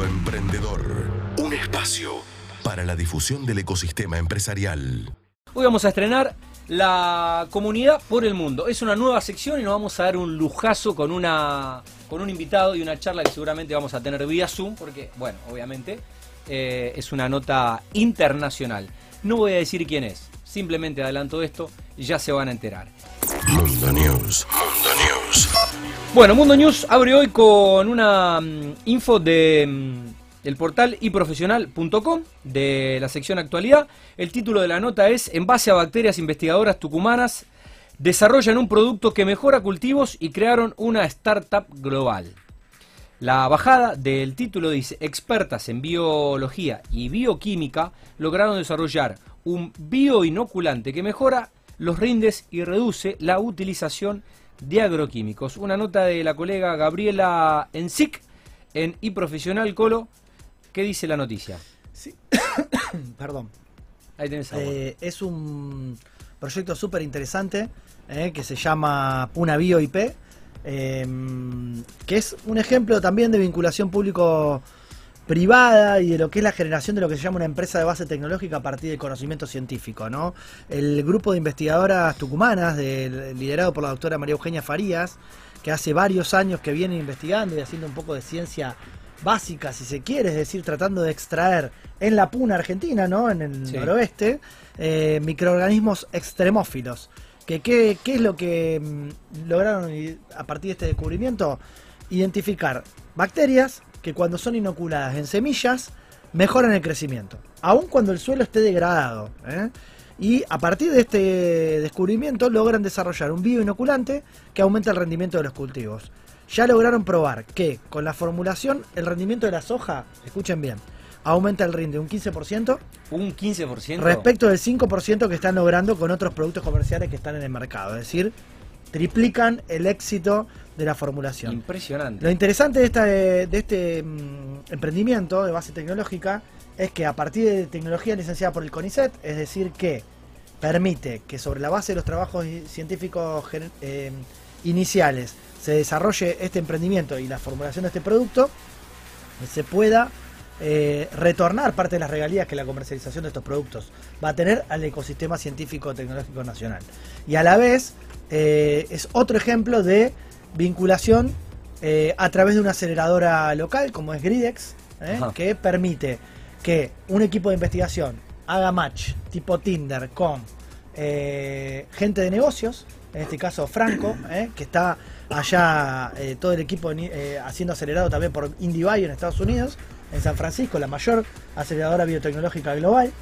Mundo Emprendedor. Un espacio para la difusión del ecosistema empresarial. Hoy vamos a estrenar la comunidad por el mundo. Es una nueva sección y nos vamos a dar un lujazo con una con un invitado y una charla que seguramente vamos a tener vía Zoom, porque, bueno, obviamente eh, es una nota internacional. No voy a decir quién es, simplemente adelanto esto ya se van a enterar. Mundo News. Mundo News. Bueno, Mundo News abre hoy con una mm, info de mm, el portal iprofesional.com de la sección actualidad. El título de la nota es En base a bacterias investigadoras tucumanas desarrollan un producto que mejora cultivos y crearon una startup global. La bajada del título dice, expertas en biología y bioquímica lograron desarrollar un bioinoculante que mejora los rindes y reduce la utilización de agroquímicos. Una nota de la colega Gabriela Ensic en iProfesional Colo. ¿Qué dice la noticia? Sí. Perdón. Ahí tenés agua. Eh, es un proyecto súper interesante eh, que se llama Puna Bio IP, eh, que es un ejemplo también de vinculación público-privada y de lo que es la generación de lo que se llama una empresa de base tecnológica a partir del conocimiento científico. ¿no? El grupo de investigadoras tucumanas, liderado por la doctora María Eugenia Farías, que hace varios años que viene investigando y haciendo un poco de ciencia básica, si se quiere, es decir, tratando de extraer en la puna argentina, ¿no? En el Sí. noroeste, eh, microorganismos extremófilos. Que, ¿qué, qué es lo que mm, lograron a partir de este descubrimiento? Identificar bacterias que cuando son inoculadas en semillas mejoran el crecimiento, aun cuando el suelo esté degradado. ¿eh? Y a partir de este descubrimiento logran desarrollar un bioinoculante que aumenta el rendimiento de los cultivos. Ya lograron probar que con la formulación el rendimiento de la soja, escuchen bien, aumenta el rinde un 15% Un 15%. respecto del 5% que están logrando con otros productos comerciales que están en el mercado. Es decir, triplican el éxito de la formulación. Impresionante. Lo interesante de, esta, de este mm, emprendimiento de base tecnológica es que a partir de tecnología licenciada por el CONICET, es decir, que permite que sobre la base de los trabajos científicos eh, iniciales se desarrolle este emprendimiento y la formulación de este producto, se pueda eh, retornar parte de las regalías que la comercialización de estos productos va a tener al ecosistema científico tecnológico nacional. Y a la vez eh, es otro ejemplo de vinculación eh, a través de una aceleradora local como es Gridex, ¿eh? Que permite que un equipo de investigación haga match tipo Tinder con eh, gente de negocios, en este caso Franco, que está allá todo el equipo en- haciendo acelerado también por IndieBio en Estados Unidos, en San Francisco, la mayor aceleradora biotecnológica global,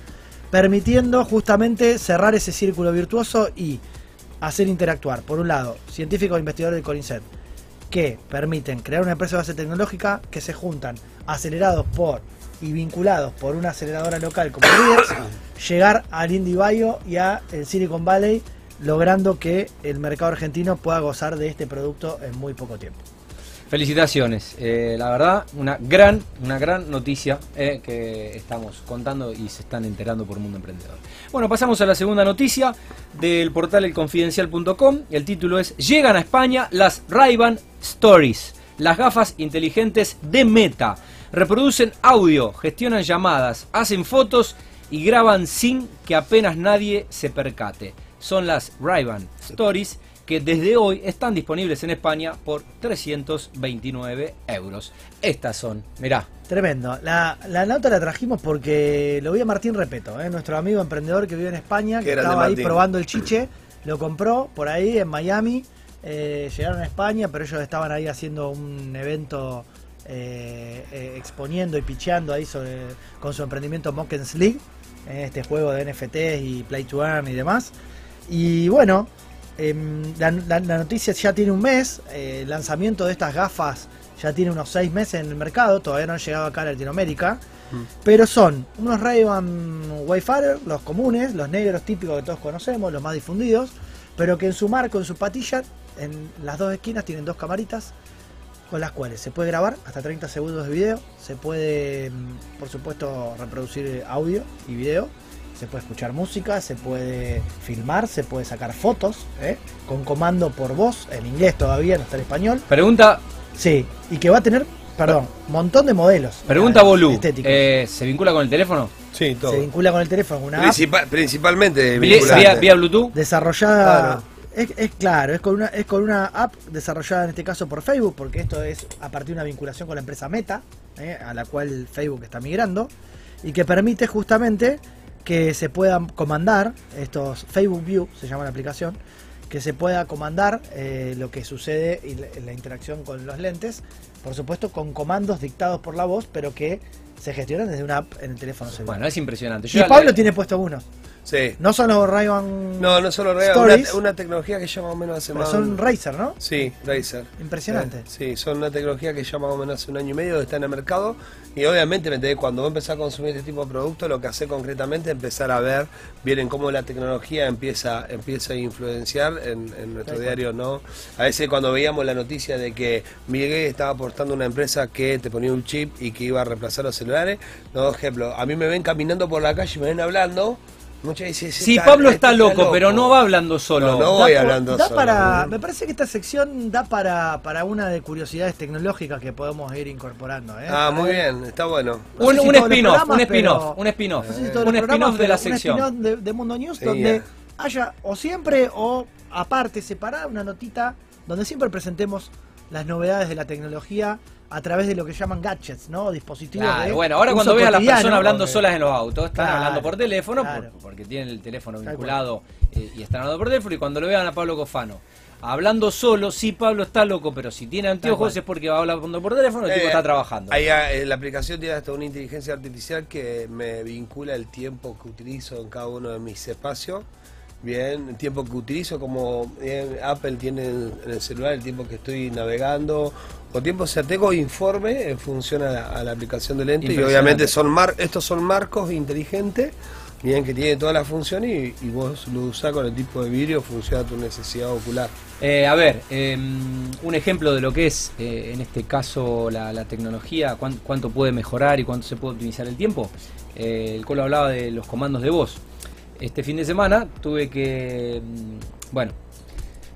permitiendo justamente cerrar ese círculo virtuoso y hacer interactuar, por un lado, científicos e investigadores del CONICET, que permiten crear una empresa de base tecnológica que se juntan acelerados por y vinculados por una aceleradora local como Readers, llegar al Indie Bio y a el Silicon Valley, logrando que el mercado argentino pueda gozar de este producto en muy poco tiempo. Felicitaciones. Eh, la verdad, una gran, una gran noticia eh, que estamos contando y se están enterando por Mundo Emprendedor. Bueno, pasamos a la segunda noticia del portal elconfidencial.com. El título es Llegan a España las Ray-Ban Stories, las gafas inteligentes de Meta. Reproducen audio, gestionan llamadas, hacen fotos y graban sin que apenas nadie se percate. Son las Ray-Ban Stories que desde hoy están disponibles en España por 329 euros. Estas son, mirá, Tremendo. La, la nota la trajimos porque lo vi a Martín Repeto, ¿eh? nuestro amigo emprendedor que vive en España, que estaba ahí Martín. probando el chiche, lo compró por ahí en Miami, eh, llegaron a España, pero ellos estaban ahí haciendo un evento eh, eh, exponiendo y picheando ahí sobre, con su emprendimiento Mockens League, eh, este juego de NFTs y Play to Earn y demás. Y bueno, em, la, la- la noticia ya tiene un mes, eh, el lanzamiento de estas gafas ya tiene unos seis meses en el mercado, todavía no han llegado acá a Latinoamérica, pero son unos Ray-Ban Wayfarer, los comunes, los negros típicos que todos conocemos, los más difundidos, pero que en su marco, en su patilla, en las dos esquinas tienen dos camaritas con las cuales se puede grabar hasta 30 segundos de video, se puede, mm, por supuesto, reproducir audio y video, se puede escuchar música, se puede filmar, se puede sacar fotos, ¿eh? con comando por voz, en inglés todavía, no está en español. Pregunta, Sí, y que va a tener perdón, montón de modelos. Pregunta eh, Bolú, estéticos. eh, ¿se vincula con el teléfono? Sí, todo. Se vincula con el teléfono, una app Principal- principalmente Vía, vinculante. vía- vía Bluetooth. desarrollada. Claro. Es, es claro, es con, una, es con una app desarrollada en este caso por Facebook, porque esto es a partir de una vinculación con la empresa Meta, eh, a la cual Facebook está migrando, y que permite justamente que se puedan comandar, estos Facebook View se llama la aplicación, que se pueda comandar eh, lo que sucede y la, la interacción con los lentes, por supuesto con comandos dictados por la voz, pero que se gestionan desde una app en el teléfono celular. Bueno, es impresionante. y Pablo tiene puesto uno. Sí. No son los Ray-Ban No, no solo real, una, Stories, una tecnología que ya más o menos hace pero más. son Razer, ¿no? Sí, Razer. Impresionante. Sí, son una tecnología que ya más o menos hace un año y medio que está en el mercado. Y obviamente, ¿me cuando vos empezás a consumir este tipo de productos, lo que hace concretamente es empezar a ver, vienen cómo la tecnología empieza, empieza a influenciar en, en nuestro diario, ¿no? A veces cuando veíamos la noticia de que Miguel estaba aportando una empresa que te ponía un chip y que iba a reemplazar los celulares, no, ejemplo, a mí me ven caminando por la calle y me ven hablando. Muchas veces Sí, Pablo está loco, pero no va hablando solo. No, voy hablando da solo. para, me parece que esta sección da para, para una de curiosidades tecnológicas que podemos ir incorporando. ¿eh? Ah, muy bien, está bueno. No Un, spin-off, un spin-off, un spin-off. no sé si todos Un spin-off de la un sección. spin-off de, de Mundo News Sí, donde ya. haya o siempre o aparte separada una notita donde siempre presentemos las novedades de la tecnología a través de lo que llaman gadgets, ¿no? Dispositivos. Claro, de bueno, ahora uso cuando veas a las personas hablando solas en los autos, están Claro, hablando por teléfono claro. por- porque tienen el teléfono vinculado eh, y están hablando por teléfono. Y cuando lo vean a Pablo Cofano hablando solo, sí, Pablo está loco, pero si tiene anteojos es porque va hablando por teléfono y el tipo Eh, está trabajando. ahí, eh, la aplicación tiene hasta una inteligencia artificial que me vincula el tiempo que utilizo en cada uno de mis espacios. Bien, el tiempo que utilizo, como bien, Apple tiene en en el celular el tiempo que estoy navegando, o tiempo, o sea, tengo informe en función a la, a la aplicación de lente y obviamente son mar, estos son marcos inteligentes, bien, que tienen todas las funciones y, y vos lo usás con el tipo de vidrio, funciona a tu necesidad ocular. Eh, a ver, eh, un ejemplo de lo que es, eh, en este caso, la, la tecnología, cuán- cuánto puede mejorar y cuánto se puede optimizar el tiempo. Eh, el Colo hablaba de los comandos de voz. Este fin de semana tuve que, mm, bueno,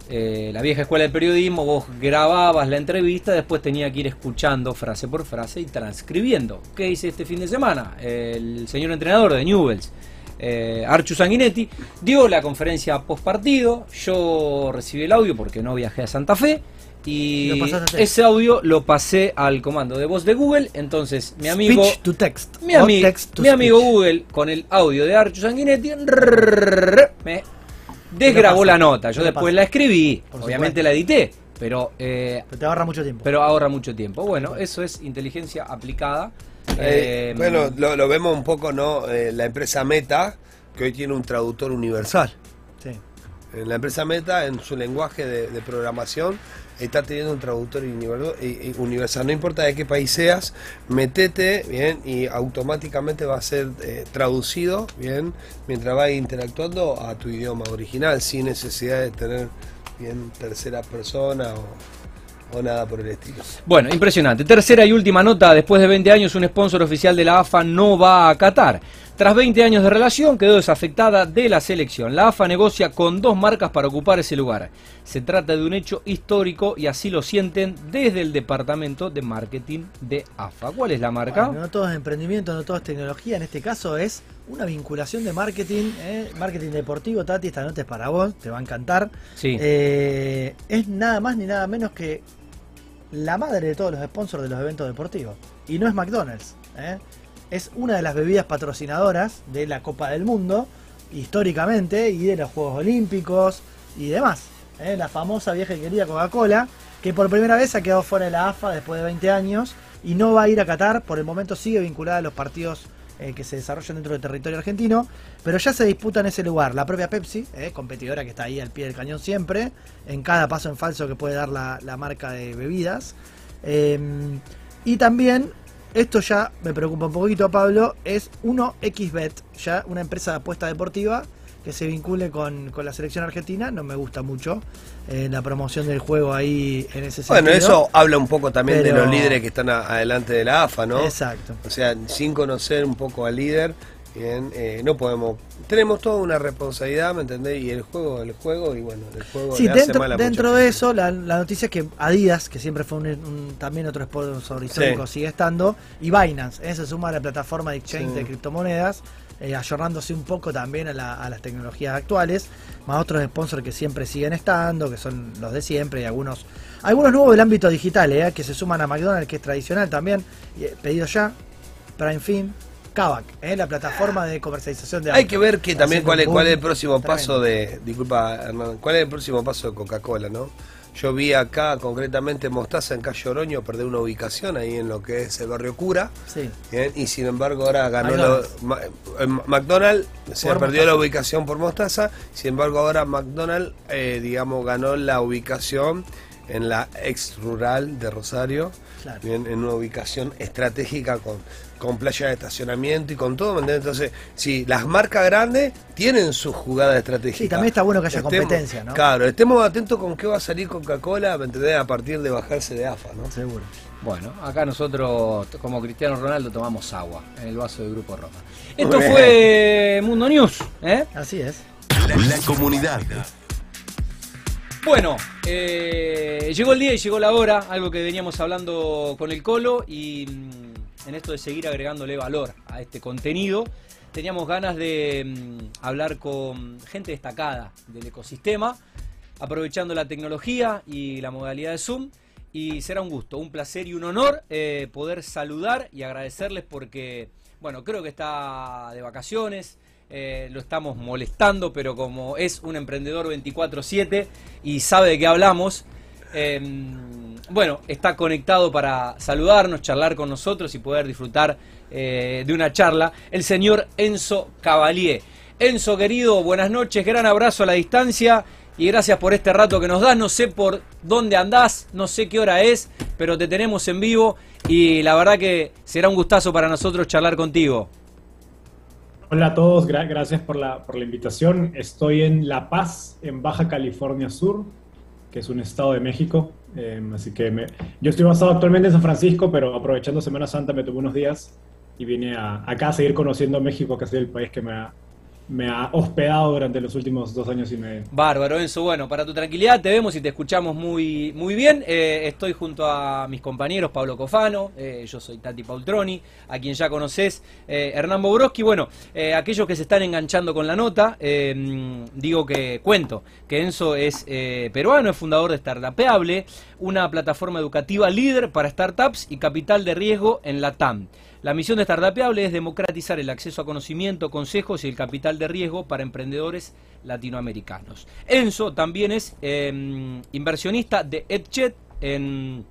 eh, la vieja escuela del periodismo, vos grababas la entrevista, después tenía que ir escuchando frase por frase y transcribiendo. ¿Qué hice este fin de semana? El señor entrenador de Newells, eh, Archu Sanguinetti, dio la conferencia post partido. Yo recibí el audio porque no viajé a Santa Fe. Y ese audio lo pasé al comando de voz de Google. Entonces, mi amigo. Speech to text. Mi, o ami- text to mi amigo. Google con el audio de Archu Sanguinetti me desgrabó la nota. Yo ¿Qué le después la escribí, Por obviamente supuesto. la edité, pero eh, Pero te ahorra mucho tiempo. pero ahorra mucho tiempo. Bueno, eso es inteligencia aplicada. Eh, Eh, bueno, lo, lo vemos un poco, ¿no? Eh, la empresa Meta, que hoy tiene un traductor universal. Sí. En la empresa Meta, en su lenguaje de, de programación, está teniendo un traductor eh, eh, universal. No importa de qué país seas, metete, bien, y automáticamente va a ser eh, traducido, bien, mientras va interactuando a tu idioma original, sin necesidad de tener, bien, tercera persona o nada por el estilo. Bueno, impresionante. Tercera y última nota. Después de 20 años, un sponsor oficial de la AFA no va a Qatar. Tras 20 años de relación, quedó desafectada de la selección. La AFA negocia con dos marcas para ocupar ese lugar. Se trata de un hecho histórico y así lo sienten desde el departamento de marketing de AFA. ¿Cuál es la marca? Bueno, no todo es emprendimiento, no todo es tecnología. En este caso es una vinculación de marketing, ¿eh? marketing deportivo. Tati, esta nota es para vos, te va a encantar. Sí. Eh, es nada más ni nada menos que la madre de todos los sponsors de los eventos deportivos. Y no es McDonald's. ¿eh? Es una de las bebidas patrocinadoras de la Copa del Mundo, históricamente, y de los Juegos Olímpicos y demás. ¿eh? La famosa vieja y querida Coca-Cola, que por primera vez ha quedado fuera de la AFA después de 20 años y no va a ir a Qatar. Por el momento sigue vinculada a los partidos eh, que se desarrollan dentro del territorio argentino, pero ya se disputa en ese lugar. La propia Pepsi, eh, competidora que está ahí al pie del cañón siempre, en cada paso en falso que puede dar la, la marca de bebidas. Eh, y también, esto ya me preocupa un poquito, Pablo, es 1xBet, ya una empresa de apuesta deportiva que se vincule con, con la selección argentina. No me gusta mucho eh, la promoción del juego ahí en ese sentido. Bueno, eso habla un poco también de los líderes que están a- adelante de la AFA, ¿no? Exacto. O sea, sin conocer un poco al líder Bien, eh, no podemos. Tenemos toda una responsabilidad, ¿me entendés? Y el juego, el juego, y bueno, el juego. Sí, le hace dentro, mal a mucha dentro de eso, la, la noticia es que Adidas, que siempre fue un, un- también otro sponsor histórico, sigue estando, y Binance, ¿eh? se suma a la plataforma de exchange Sí. de criptomonedas, eh, ayornándose un poco también a, la- a las tecnologías actuales, más otros sponsors que siempre siguen estando, que son los de siempre, y algunos algunos nuevos del ámbito digital, ¿eh? que se suman a McDonald's, que es tradicional también, eh, pedido ya, Prime Fin, Kavak, ¿eh? la plataforma de comercialización de Hay autos. que ver que también cuál es, cuál es el próximo paso de. Disculpa, Hernán. ¿Cuál es el próximo paso de Coca-Cola, no? Yo vi acá, concretamente, Mostaza en Calle Oroño perder una ubicación ahí en lo que es el barrio Cura. Sí. Bien, y sin embargo ahora ganó McDonald's. lo- eh, McDonald's se perdió Mostaza. la ubicación por Mostaza, sin embargo ahora McDonald's eh, digamos ganó la ubicación en la ex rural de Rosario, Claro. bien, en una ubicación estratégica con, con playa de estacionamiento y con todo, ¿me entiendes? Entonces, sí, las marcas grandes tienen sus jugadas estratégicas. Sí, también está bueno que haya Estemos- competencia, ¿no? Claro, estemos atentos con qué va a salir Coca-Cola, ¿me entendés? A partir de bajarse de AFA, ¿no? Seguro. Bueno, acá nosotros, como Cristiano Ronaldo, tomamos agua en el vaso del Grupo Roma. Esto bien. fue Mundo News. ¿eh? Así es. La comunidad. Bueno, eh, llegó el día y llegó la hora, algo que veníamos hablando con el Colo y mm, en esto de seguir agregándole valor a este contenido, teníamos ganas de mm, hablar con gente destacada del ecosistema, aprovechando la tecnología y la modalidad de Zoom. Y será un gusto, un placer y un honor eh, poder saludar y agradecerles porque, bueno, creo que está de vacaciones, eh, lo estamos molestando, pero como es un emprendedor 24/7 y sabe de qué hablamos, eh, bueno, está conectado para saludarnos, charlar con nosotros y poder disfrutar eh, de una charla, el señor Enzo Cavalier. Enzo, querido, buenas noches, gran abrazo a la distancia y gracias por este rato que nos das. No sé por dónde andás, no sé qué hora es, pero te tenemos en vivo y la verdad que será un gustazo para nosotros charlar contigo. Hola a todos, gra- gracias por la invitación. Estoy en La Paz, en Baja California Sur, que es un estado de México. Eh, así que yo estoy basado actualmente en San Francisco, pero aprovechando Semana Santa me tomé unos días y vine a- acá a seguir conociendo México, que sido el país que me ha, me ha hospedado durante los últimos dos años y medio. Bárbaro, Enzo. Bueno, para tu tranquilidad te vemos y te escuchamos muy, muy bien. Eh, estoy junto a mis compañeros Pablo Cofano, eh, yo soy Tati Paultroni, a quien ya conoces, eh, Hernán Bobroski. Bueno, aquellos que se están enganchando con la nota, digo que cuento que Enzo es peruano, es fundador de Startupeable, una plataforma educativa líder para startups y capital de riesgo en la TAM. La misión de Startupeable es democratizar el acceso a conocimiento, consejos y el capital de riesgo para emprendedores latinoamericanos. Enzo también es eh, inversionista de EdChet en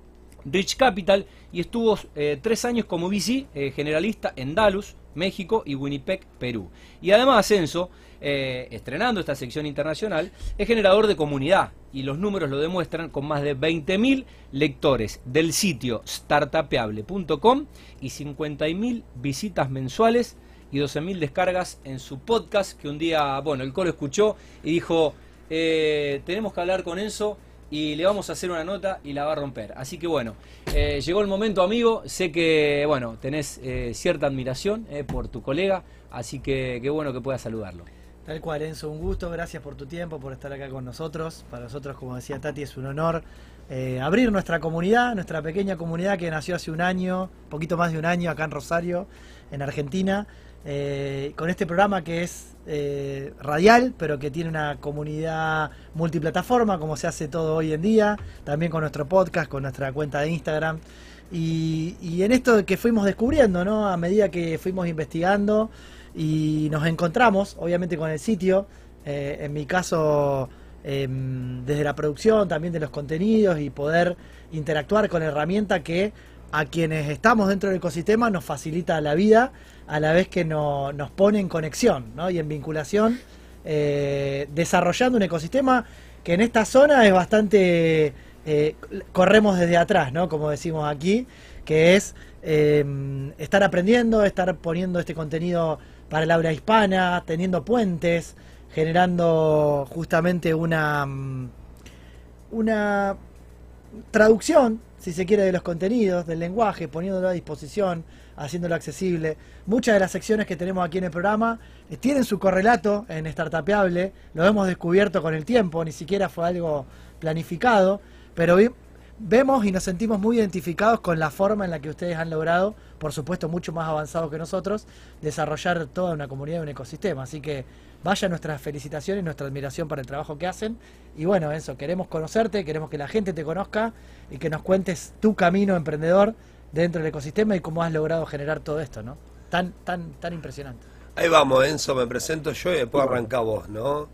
Rich Capital y estuvo eh, tres años como VC eh, generalista en Dallas, México y Winnipeg, Perú. Y además Enzo, eh, estrenando esta sección internacional, es generador de comunidad y los números lo demuestran con más de 20.000 lectores del sitio startapeable.com y 50.000 visitas mensuales y 12.000 descargas en su podcast que un día, bueno, el coro escuchó y dijo, eh, tenemos que hablar con Enzo y le vamos a hacer una nota y la va a romper. Así que bueno, eh, llegó el momento amigo, sé que, bueno, tenés cierta admiración por tu colega, así que qué bueno que puedas saludarlo. Tal cual, Enzo, un gusto, gracias por tu tiempo, por estar acá con nosotros. Para nosotros, como decía Tati, es un honor eh, abrir nuestra comunidad, nuestra pequeña comunidad que nació hace un año, poquito más de un año acá en Rosario, en Argentina, eh, con este programa que es eh, radial, pero que tiene una comunidad multiplataforma, como se hace todo hoy en día, también con nuestro podcast, con nuestra cuenta de Instagram. Y, y en esto que fuimos descubriendo, ¿no? A medida que fuimos investigando y nos encontramos, obviamente, con el sitio. eh, en mi caso, em, desde la producción, también de los contenidos y poder interactuar con herramienta que a quienes estamos dentro del ecosistema nos facilita la vida, a la vez que no- nos pone en conexión ¿no? y en vinculación, eh, desarrollando un ecosistema que en esta zona es bastante, eh, corremos desde atrás, ¿no? como decimos aquí, que es eh, estar aprendiendo, estar poniendo este contenido para el habla hispana, teniendo puentes, generando justamente una, mm, una traducción, si se quiere, de los contenidos, del lenguaje, poniéndolo a disposición, haciéndolo accesible. Muchas de las secciones que tenemos aquí en el programa eh, tienen su correlato en Startupeable, lo hemos descubierto con el tiempo, ni siquiera fue algo planificado, pero vemos y nos sentimos muy identificados con la forma en la que ustedes han logrado, por supuesto mucho más avanzado que nosotros, desarrollar toda una comunidad y un ecosistema. Así que vaya nuestras felicitaciones, nuestra admiración para el trabajo que hacen. Y bueno, eso, queremos conocerte, queremos que la gente te conozca y que nos cuentes tu camino emprendedor dentro del ecosistema y cómo has logrado generar todo esto, ¿no? Tan, tan, tan impresionante. Ahí vamos, Enzo, me presento yo y después arranca vos, ¿no?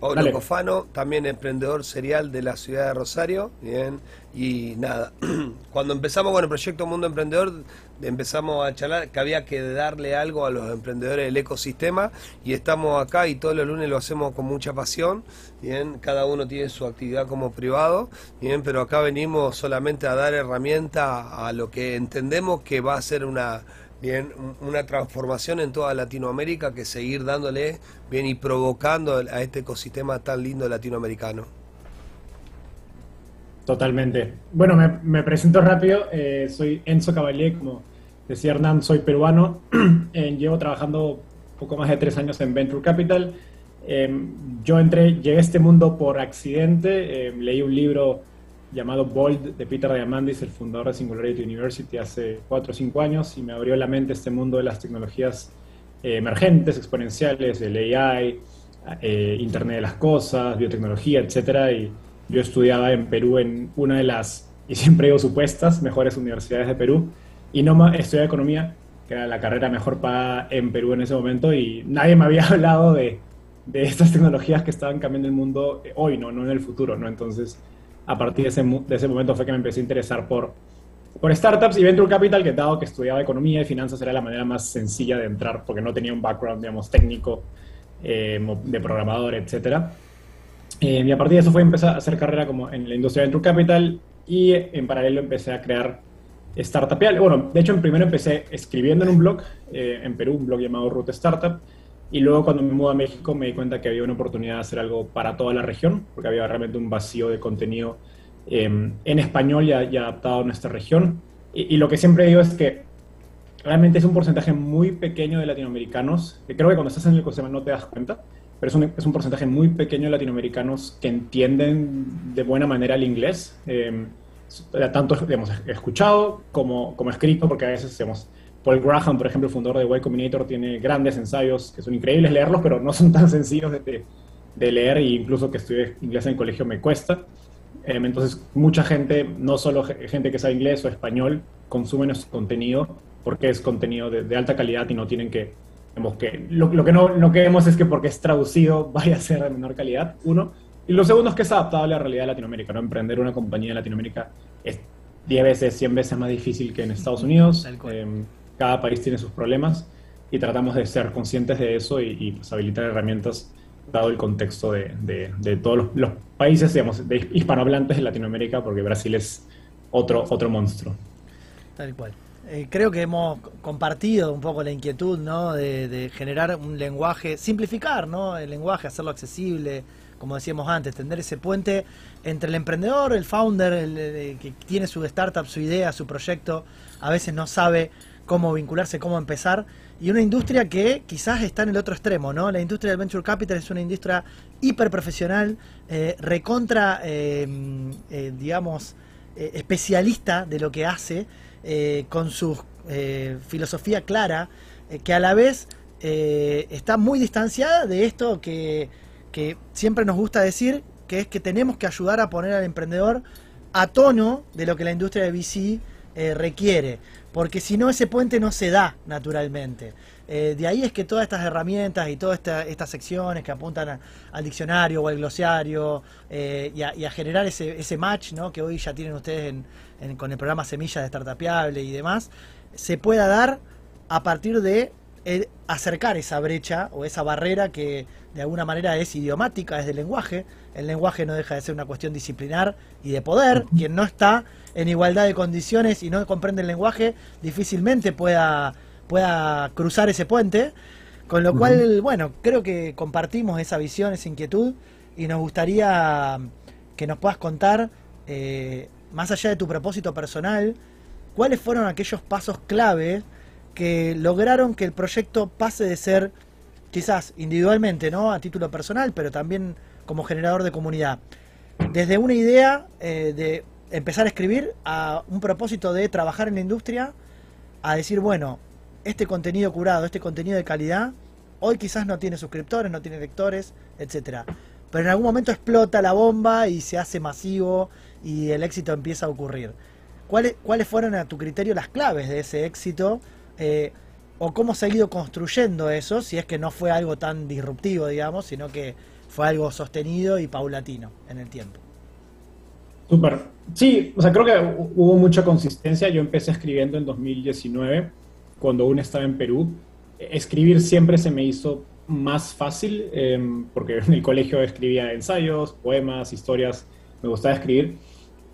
Pablo Cofano, también emprendedor serial de la ciudad de Rosario, bien, y nada, cuando empezamos con el proyecto Mundo Emprendedor, empezamos a charlar que había que darle algo a los emprendedores del ecosistema y estamos acá y todos los lunes lo hacemos con mucha pasión, bien, cada uno tiene su actividad como privado, bien, pero acá venimos solamente a dar herramienta a lo que entendemos que va a ser una bien una transformación en toda Latinoamérica que seguir dándole bien y provocando a este ecosistema tan lindo latinoamericano. Totalmente. Bueno, me, presento rápido. Eh, soy Enzo Cavalier, como decía Hernán, soy peruano. Eh, llevo trabajando poco más de tres años en Venture Capital. Em, yo entré, llegué a este mundo por accidente. Em, leí un libro llamado Bold de Peter Diamandis, el fundador de Singularity University, hace cuatro o cinco años y me abrió la mente este mundo de las tecnologías eh, emergentes, exponenciales, el AI, eh, Internet de las Cosas, biotecnología, etcétera. Y yo estudiaba en Perú en una de las, y siempre digo supuestas, mejores universidades de Perú, y no estudiaba economía, que era la carrera mejor pagada en Perú en ese momento, y nadie me había hablado de, de estas tecnologías que estaban cambiando el mundo hoy, no, no en el futuro, ¿no? Entonces, a partir de ese, de ese momento fue que me empecé a interesar por, por startups y venture capital, que dado que estudiaba economía y finanzas era la manera más sencilla de entrar, porque no tenía un background, digamos, técnico, eh, de programador, etc. Eh, y a partir de eso fue empezar a hacer carrera como en la industria de venture capital y en paralelo empecé a crear startupial. Bueno, de hecho, primero empecé escribiendo en un blog eh, en Perú, un blog llamado Root Startup, y luego cuando me mudé a México me di cuenta que había una oportunidad de hacer algo para toda la región, porque había realmente un vacío de contenido em, en español y, adaptado a nuestra región. Y, lo que siempre digo es que realmente es un porcentaje muy pequeño de latinoamericanos, que creo que cuando estás en el ecosistema no te das cuenta, pero es un, es un porcentaje muy pequeño de latinoamericanos que entienden de buena manera el inglés. Eh, tanto digamos, escuchado como, como escrito, porque a veces digamos, Paul Graham, por ejemplo, el fundador de Y Combinator, tiene grandes ensayos que son increíbles leerlos, pero no son tan sencillos de, de leer, e incluso que estudié inglés en el colegio me cuesta. Em, entonces, mucha gente, no solo gente que sabe inglés o español, consume nuestro contenido porque es contenido de, alta calidad y no tienen que, que lo, lo, que no, no queremos es que porque es traducido vaya a ser de menor calidad, uno. Y lo segundo es que es adaptable a la realidad de Latinoamérica, ¿no? Emprender una compañía en Latinoamérica es 10 veces, 100 veces más difícil que en Estados Unidos cada país tiene sus problemas y tratamos de ser conscientes de eso y, pues, habilitar herramientas dado el contexto de, de, todos los, países digamos, de hispanohablantes de Latinoamérica, porque Brasil es otro, otro monstruo. Tal cual. Eh, creo que hemos compartido un poco la inquietud ¿no? de, generar un lenguaje, simplificar ¿no? el lenguaje, hacerlo accesible, como decíamos antes, tender ese puente entre el emprendedor, el founder, el, que tiene su startup, su idea, su proyecto, a veces no sabe cómo vincularse, cómo empezar. Y una industria que quizás está en el otro extremo, ¿no? La industria del venture capital es una industria hiper profesional, eh, recontra, em, eh, digamos, eh, especialista de lo que hace, con su filosofía clara, que a la vez está muy distanciada de esto que, que siempre nos gusta decir, que es que tenemos que ayudar a poner al emprendedor a tono de lo que la industria de VC requiere porque si no ese puente no se da naturalmente. Eh, de ahí es que todas estas herramientas y todas estas secciones que apuntan al diccionario o al glosario eh, y, a, generar ese, match ¿no? que hoy ya tienen ustedes con el programa Semilla de Startupiable y demás, se pueda dar a partir de acercar esa brecha o esa barrera que de alguna manera es idiomática, es del lenguaje. El lenguaje no deja de ser una cuestión disciplinar y de poder. Quien no está en igualdad de condiciones y no comprende el lenguaje, difícilmente pueda, pueda cruzar ese puente. Con lo cual, bueno, creo que compartimos esa visión, esa inquietud y nos gustaría que nos puedas contar eh, más allá de tu propósito personal, ¿cuáles fueron aquellos pasos clave que lograron que el proyecto pase de ser, quizás individualmente, ¿no? A título personal, pero también como generador de comunidad. Desde una idea eh, de empezar a escribir a un propósito de trabajar en la industria, a decir, bueno, este contenido curado, este contenido de calidad, hoy quizás no tiene suscriptores, no tiene lectores, etcétera. Pero en algún momento explota la bomba y se hace masivo y el éxito empieza a ocurrir. ¿Cuáles, cuáles fueron a tu criterio las claves de ese éxito? Eh, ¿O cómo se ha ido construyendo eso, si es que no fue algo tan disruptivo, digamos, sino que fue algo sostenido y paulatino en el tiempo? Súper. Sí, o sea, creo que hubo mucha consistencia. Yo empecé escribiendo en 2019, cuando aún estaba en Perú. Escribir siempre se me hizo más fácil, em, porque en el colegio escribía ensayos, poemas, historias, me gustaba escribir.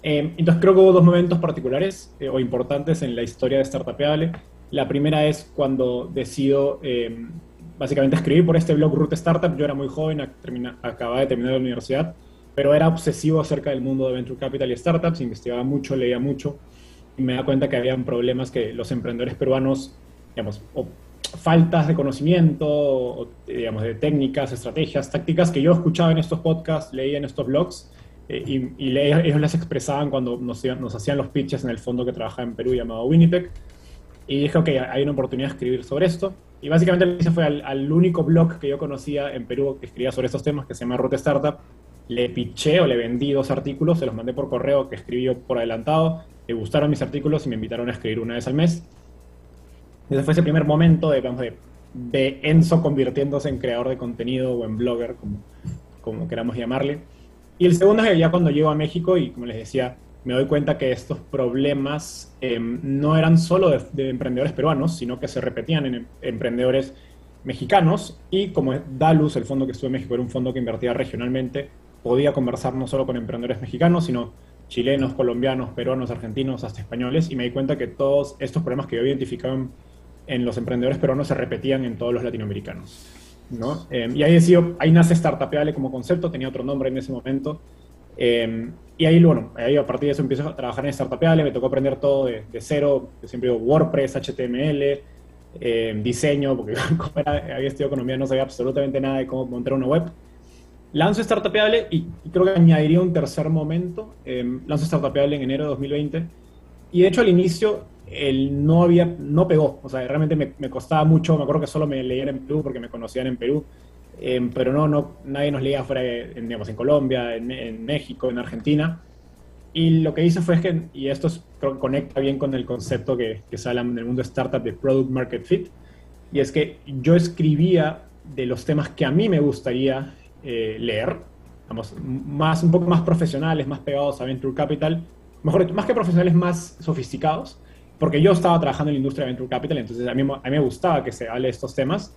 Em, entonces creo que hubo dos momentos particulares eh, o importantes en la historia de Startupeable. La primera es cuando decido em, básicamente escribir por este blog Root Startup. Yo era muy joven, acababa de terminar la universidad, pero era obsesivo acerca del mundo de Venture Capital y startups, investigaba mucho, leía mucho y me da cuenta que habían problemas que los emprendedores peruanos, digamos, o faltas de conocimiento, digamos, de técnicas, estrategias, tácticas que yo escuchaba en estos podcasts, leía en estos blogs eh, y, ellos las expresaban cuando nos, nos, hacían los pitches en el fondo que trabajaba en Perú llamado Winnipeg. Y dije, ok, hay una oportunidad de escribir sobre esto. Y básicamente lo fue al, único blog que yo conocía en Perú que escribía sobre estos temas, que se llama Route Startup. Le pitché o le vendí dos artículos, se los mandé por correo que escribí por adelantado. Le gustaron mis artículos y me invitaron a escribir una vez al mes. Ese fue ese primer momento de, de, Enzo convirtiéndose en creador de contenido o en blogger, como, como queramos llamarle. Y el segundo es que ya cuando llego a México y como les decía, me doy cuenta que estos problemas em, no eran solo de, emprendedores peruanos, sino que se repetían en, em, emprendedores mexicanos y como Dalus, el fondo que estuve en México, era un fondo que invertía regionalmente, podía conversar no solo con emprendedores mexicanos, sino chilenos, colombianos, peruanos, argentinos, hasta españoles, y me di cuenta que todos estos problemas que yo identificaba en los emprendedores peruanos se repetían en todos los latinoamericanos. ¿no? Em, y ahí, decido, ahí nace como concepto, tenía otro nombre en ese momento. Em, y ahí, bueno, ahí a partir de eso empiezo a trabajar en Startupeable, me tocó aprender todo de, cero, yo siempre digo WordPress, HTML, em, diseño, porque como había estudiado economía no sabía absolutamente nada de cómo montar una web. Lanzo Startupeable y, y creo que añadiría un tercer momento. lanzo Startupeable en enero de 2020. Y de hecho al inicio él no había, no pegó, o sea, realmente me, me, costaba mucho, me acuerdo que solo me leían en Perú porque me conocían en Perú, em, pero no, no, nadie nos leía fuera, en, digamos, en Colombia, en, México, en Argentina, y lo que hice fue que, y esto creo que conecta bien con el concepto que, que se habla en el mundo startup de Product Market Fit, y es que yo escribía de los temas que a mí me gustaría eh, leer, vamos, más, un poco más profesionales, más pegados a Venture Capital, mejor más que profesionales, más sofisticados, porque yo estaba trabajando en la industria de Venture Capital, entonces a mí, a mí me gustaba que se hable de estos temas.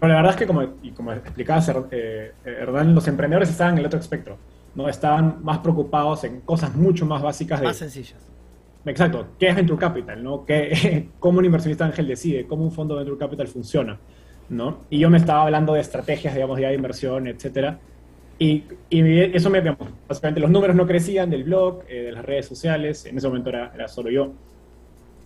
Pero la verdad es que, como, y como explicaba eh, Hernán, los emprendedores estaban en el otro espectro. ¿no? Estaban más preocupados en cosas mucho más básicas. De, más sencillas. Exacto. ¿Qué es Venture Capital? ¿no? ¿Qué, ¿Cómo un inversionista ángel decide? ¿Cómo un fondo de Venture Capital funciona? ¿no? Y yo me estaba hablando de estrategias, digamos, ya de inversión, etcétera. Y, y, eso me, básicamente los números no crecían del blog, eh, de las redes sociales, en ese momento era, era solo yo.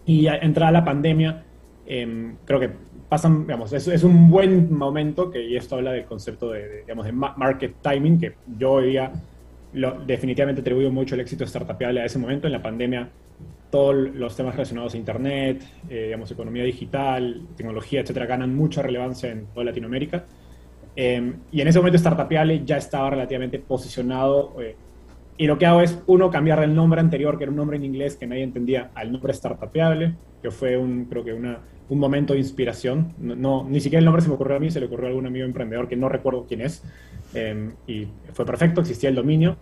Y entrada la pandemia, em, creo que pasan, digamos, es, es, un buen momento, que y esto habla del concepto de, digamos, de market timing, que yo día lo, definitivamente atribuyo mucho el éxito startupiable a ese momento. En la pandemia, todos los temas relacionados a Internet, eh, digamos, economía digital, tecnología, etcétera, ganan mucha relevancia en toda Latinoamérica. Em, y en ese momento Startupiable ya estaba relativamente posicionado eh, y lo que hago es, uno, cambiar el nombre anterior, que era un nombre en inglés que nadie entendía, al nombre Startupeable, que fue un, creo que una, un momento de inspiración. No, ni siquiera el nombre se me ocurrió a mí, se le ocurrió a algún amigo emprendedor que no recuerdo quién es. Em, y fue perfecto, existía el dominio.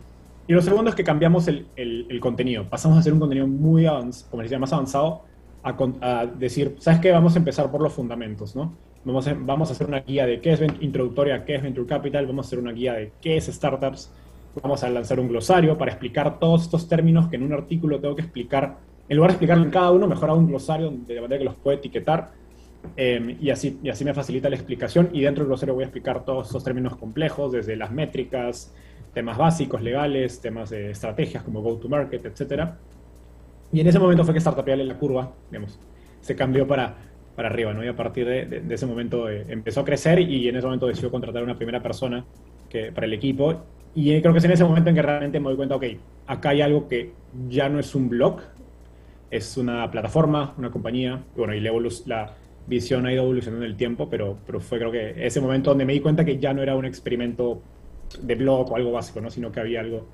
Y lo segundo es que cambiamos el, el, contenido. Pasamos a hacer un contenido muy avanzado, como decía, más avanzado, a, a, decir, ¿sabes qué? Vamos a empezar por los fundamentos, ¿no? Vamos a, vamos a hacer una guía de qué es introductoria, qué es Venture Capital, vamos a hacer una guía de qué es Startups, Vamos a lanzar un glosario para explicar todos estos términos que en un artículo tengo que explicar. En lugar de explicarlo en cada uno, mejor hago un glosario de manera que los puedo etiquetar em, y, así, y así me facilita la explicación. Y dentro del glosario voy a explicar todos estos términos complejos, desde las métricas, temas básicos, legales, temas de estrategias como go-to-market, etc. Y en ese momento fue que Startupial en la curva, digamos, se cambió para, para arriba, ¿no? Y a partir de, ese momento eh, empezó a crecer y en ese momento decidió contratar a una primera persona que, para el equipo. Y creo que es en ese momento en que realmente me doy cuenta, ok, acá hay algo que ya no es un blog, es una plataforma, una compañía. Bueno, y la, visión ha ido evolucionando en el tiempo, pero, pero fue creo que ese momento donde me di cuenta que ya no era un experimento de blog o algo básico, ¿no? sino que había algo,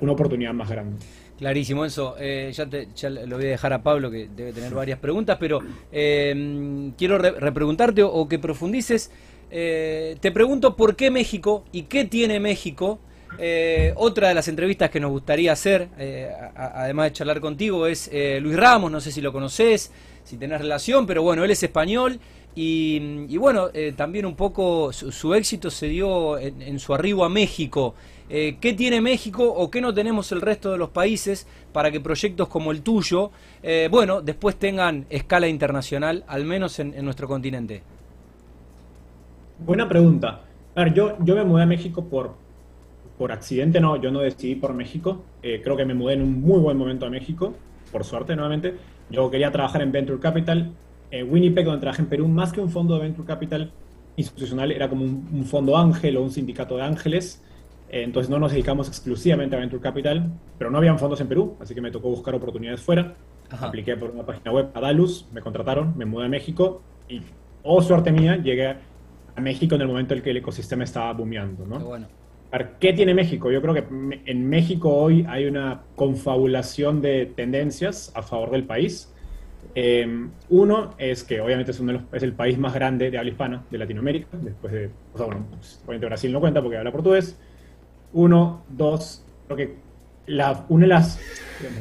una oportunidad más grande. Clarísimo, eso. Eh, ya, te, ya, lo voy a dejar a Pablo, que debe tener varias preguntas, pero eh, quiero repreguntarte o, que profundices. Eh, te pregunto por qué México y qué tiene México. Otra de las entrevistas que nos gustaría hacer, además de charlar contigo, es Luis Ramos, no sé si lo conoces, si tenés relación, pero bueno, él es español y, bueno, también un poco su, éxito se dio en, su arribo a México. Eh, ¿Qué tiene México o qué no tenemos el resto de los países para que proyectos como el tuyo, eh, bueno, después tengan escala internacional, al menos en, nuestro continente? Buena pregunta. A ver, yo, yo me mudé a México por, por accidente, no, yo no decidí por México. Eh, creo que me mudé en un muy buen momento a México, por suerte nuevamente. Yo quería trabajar en Venture Capital. Winnipeg, donde trabajé en Perú, más que un fondo de Venture Capital institucional, era como un, un fondo ángel o un sindicato de ángeles eh, entonces no nos dedicamos exclusivamente a Venture Capital, pero no habían fondos en Perú, así que me tocó buscar oportunidades fuera. Apliqué por una página web a Dalus, me contrataron, me mudé a México y, oh suerte mía, llegué a México en el momento en que el ecosistema estaba boomeando. ¿no? Qué, bueno. ¿Qué tiene México? Yo creo que en México hoy hay una confabulación de tendencias a favor del país. Eh, uno es que obviamente es, uno de los, es el país más grande de habla hispana de Latinoamérica, después de, o sea, bueno, obviamente Brasil no cuenta porque habla portugués. Uno, dos, creo que la, una de las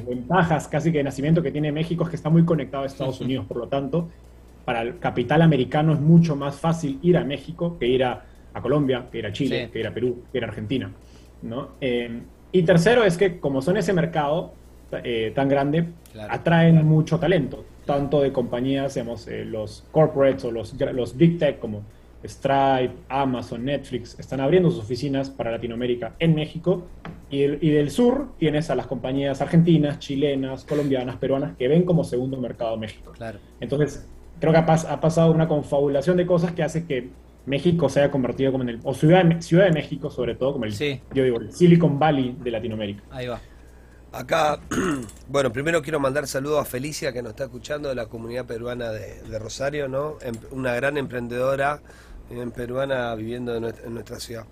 ventajas casi que de nacimiento que tiene México es que está muy conectado a Estados Unidos, por lo tanto, para el capital americano es mucho más fácil ir a México que ir a, Colombia, que ir a Chile, que ir a Perú, que ir a Argentina. ¿no? Eh, y tercero es que como son ese mercado eh, tan grande, atraen mucho talento, tanto de compañías, digamos, eh, los corporates o los, los big tech como Stripe, Amazon, Netflix están abriendo sus oficinas para Latinoamérica en México y, del sur tienes a las compañías argentinas, chilenas, colombianas, peruanas que ven como segundo mercado México. Claro. Entonces, creo que ha, pasado una confabulación de cosas que hace que México se haya convertido como en el, o Ciudad de, Ciudad de México sobre todo, como el, yo digo, el Silicon Valley de Latinoamérica. Ahí va. Acá, bueno, primero quiero mandar saludos a Felicia que nos está escuchando de la comunidad peruana de, de Rosario, ¿no? Em, una gran emprendedora en peruana viviendo en nuestra, ciudad.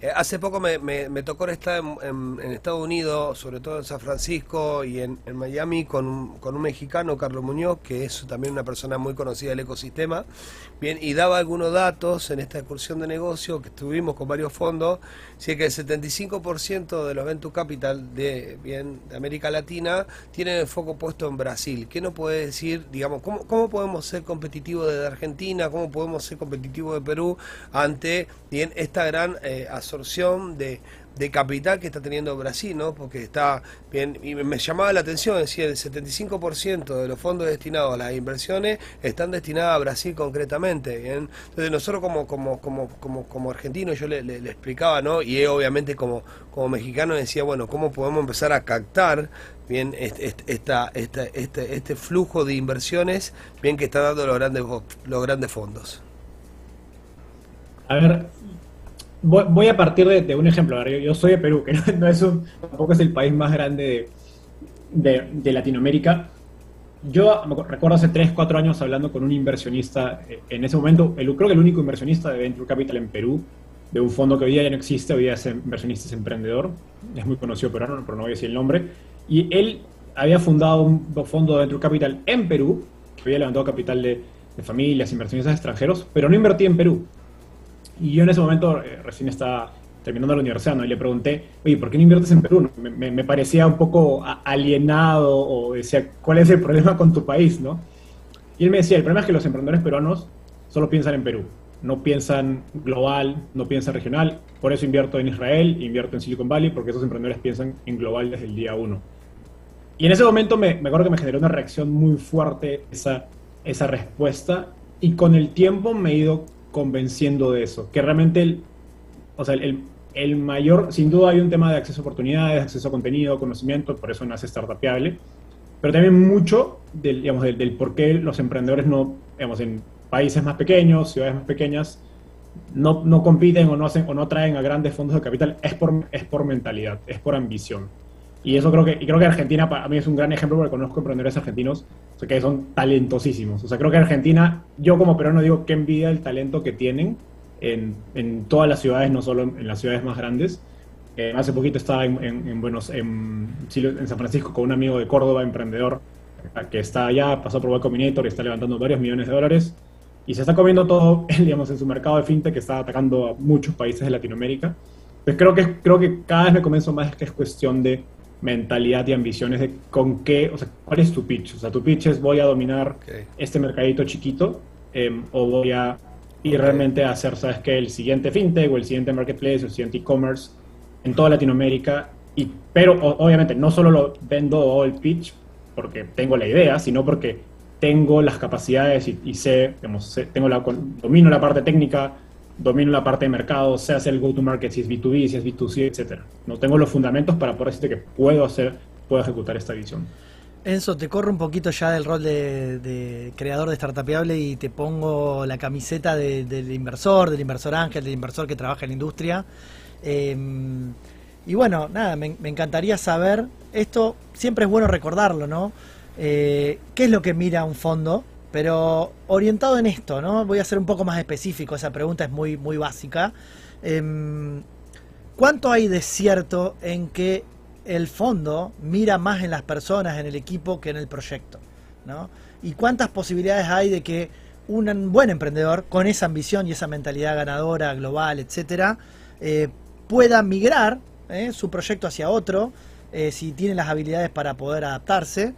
Eh, hace poco me, tocó estar en, Estados Unidos, sobre todo en San Francisco y en, Miami, con un, con un, mexicano, Carlos Muñoz, que es también una persona muy conocida del ecosistema, y daba algunos datos en esta excursión de negocio que estuvimos con varios fondos, si que el 75% de los Venture Capital de, bien, de América Latina tienen el foco puesto en Brasil. ¿Qué nos puede decir, digamos, cómo, cómo podemos ser competitivos desde Argentina, cómo podemos ser competitivos de Perú ante bien, esta gran eh, absorción de, de capital que está teniendo Brasil, ¿no? Porque está bien, y me llamaba la atención, decir, el 75% de los fondos destinados a las inversiones están destinados a Brasil concretamente, ¿bien? Entonces nosotros como como como como, como argentinos yo le, explicaba, ¿no? Y obviamente como como mexicano decía, bueno, ¿cómo podemos empezar a captar bien este, esta, este, este flujo de inversiones bien que están dando los grandes los grandes fondos? A ver, voy, a partir de, un ejemplo. Yo, soy de Perú, que no, es un, tampoco es el país más grande de, Latinoamérica. Yo recuerdo hace 3, 4 años hablando con un inversionista, eh, en ese momento, el, creo que el único inversionista de Venture Capital en Perú, de un fondo que hoy día ya no existe, hoy día es inversionista es emprendedor, es muy conocido peruano, pero no voy a decir el nombre, y él había fundado un fondo de Venture Capital en Perú, que había levantado capital de, de familias, inversionistas extranjeros, pero no invertía en Perú. Y yo en ese momento eh, recién estaba terminando la universidad, ¿no? Y le pregunté, oye, ¿por qué no inviertes en Perú? Me, me, parecía un poco alienado o decía, ¿cuál es el problema con tu país, no? Y él me decía, el problema es que los emprendedores peruanos solo piensan en Perú, no piensan global, no piensan regional, por eso invierto en Israel, invierto en Silicon Valley, porque esos emprendedores piensan en global desde el día uno. Y en ese momento me, me acuerdo que me generó una reacción muy fuerte esa, esa respuesta y con el tiempo me he ido convenciendo de eso, que realmente el, o sea, el, el mayor, sin duda hay un tema de acceso a oportunidades, acceso a contenido, conocimiento, por eso nace Startupiable, pero también mucho del, digamos, del, por qué los emprendedores no, digamos, en países más pequeños, ciudades más pequeñas, no, no compiten o no, hacen, o no traen a grandes fondos de capital, es por, es por mentalidad, es por ambición. Y eso creo que, y creo que Argentina para mí es un gran ejemplo porque conozco emprendedores argentinos que son talentosísimos. O sea, creo que Argentina, yo como peruano digo que envidia el talento que tienen en, en todas las ciudades, no solo en, las ciudades más grandes. Eh, hace poquito estaba en, en, Buenos, en, en, San Francisco con un amigo de Córdoba, emprendedor, que está allá, pasó por Y Combinator y está levantando varios millones de dólares. Y se está comiendo todo, digamos, en su mercado de fintech que está atacando a muchos países de Latinoamérica. Pues creo que, creo que cada vez me convenzo más que es cuestión de mentalidad y ambiciones de con qué, o sea, cuál es tu pitch. O sea, tu pitch es voy a dominar este mercadito chiquito em, o voy a ir realmente a hacer, sabes que el siguiente fintech o el siguiente marketplace o el siguiente e-commerce en toda Latinoamérica. Y, pero obviamente no solo lo vendo el pitch porque tengo la idea, sino porque tengo las capacidades y, sé, digamos, tengo la, domino la parte técnica, domino la parte de mercado, sé hacer el go-to-market, si es B2B, si es B2C, etc. No tengo los fundamentos para poder decirte que puedo hacer, puedo ejecutar esta visión. Enzo, te corro un poquito ya del rol de, creador de Startupiable y te pongo la camiseta del inversor, del inversor ángel, del inversor que trabaja en la industria. Em, y bueno, nada, me, encantaría saber, esto siempre es bueno recordarlo, ¿no? Eh, ¿Qué es lo que mira un fondo? Pero orientado en esto, ¿no? Voy a ser un poco más específico, esa pregunta es muy, muy básica. Em, ¿Cuánto hay de cierto en que el fondo mira más en las personas, en el equipo, que en el proyecto? ¿no? ¿Y cuántas posibilidades hay de que un buen emprendedor con esa ambición y esa mentalidad ganadora, global, etcétera, eh, pueda migrar eh, su proyecto hacia otro, eh, si tiene las habilidades para poder adaptarse?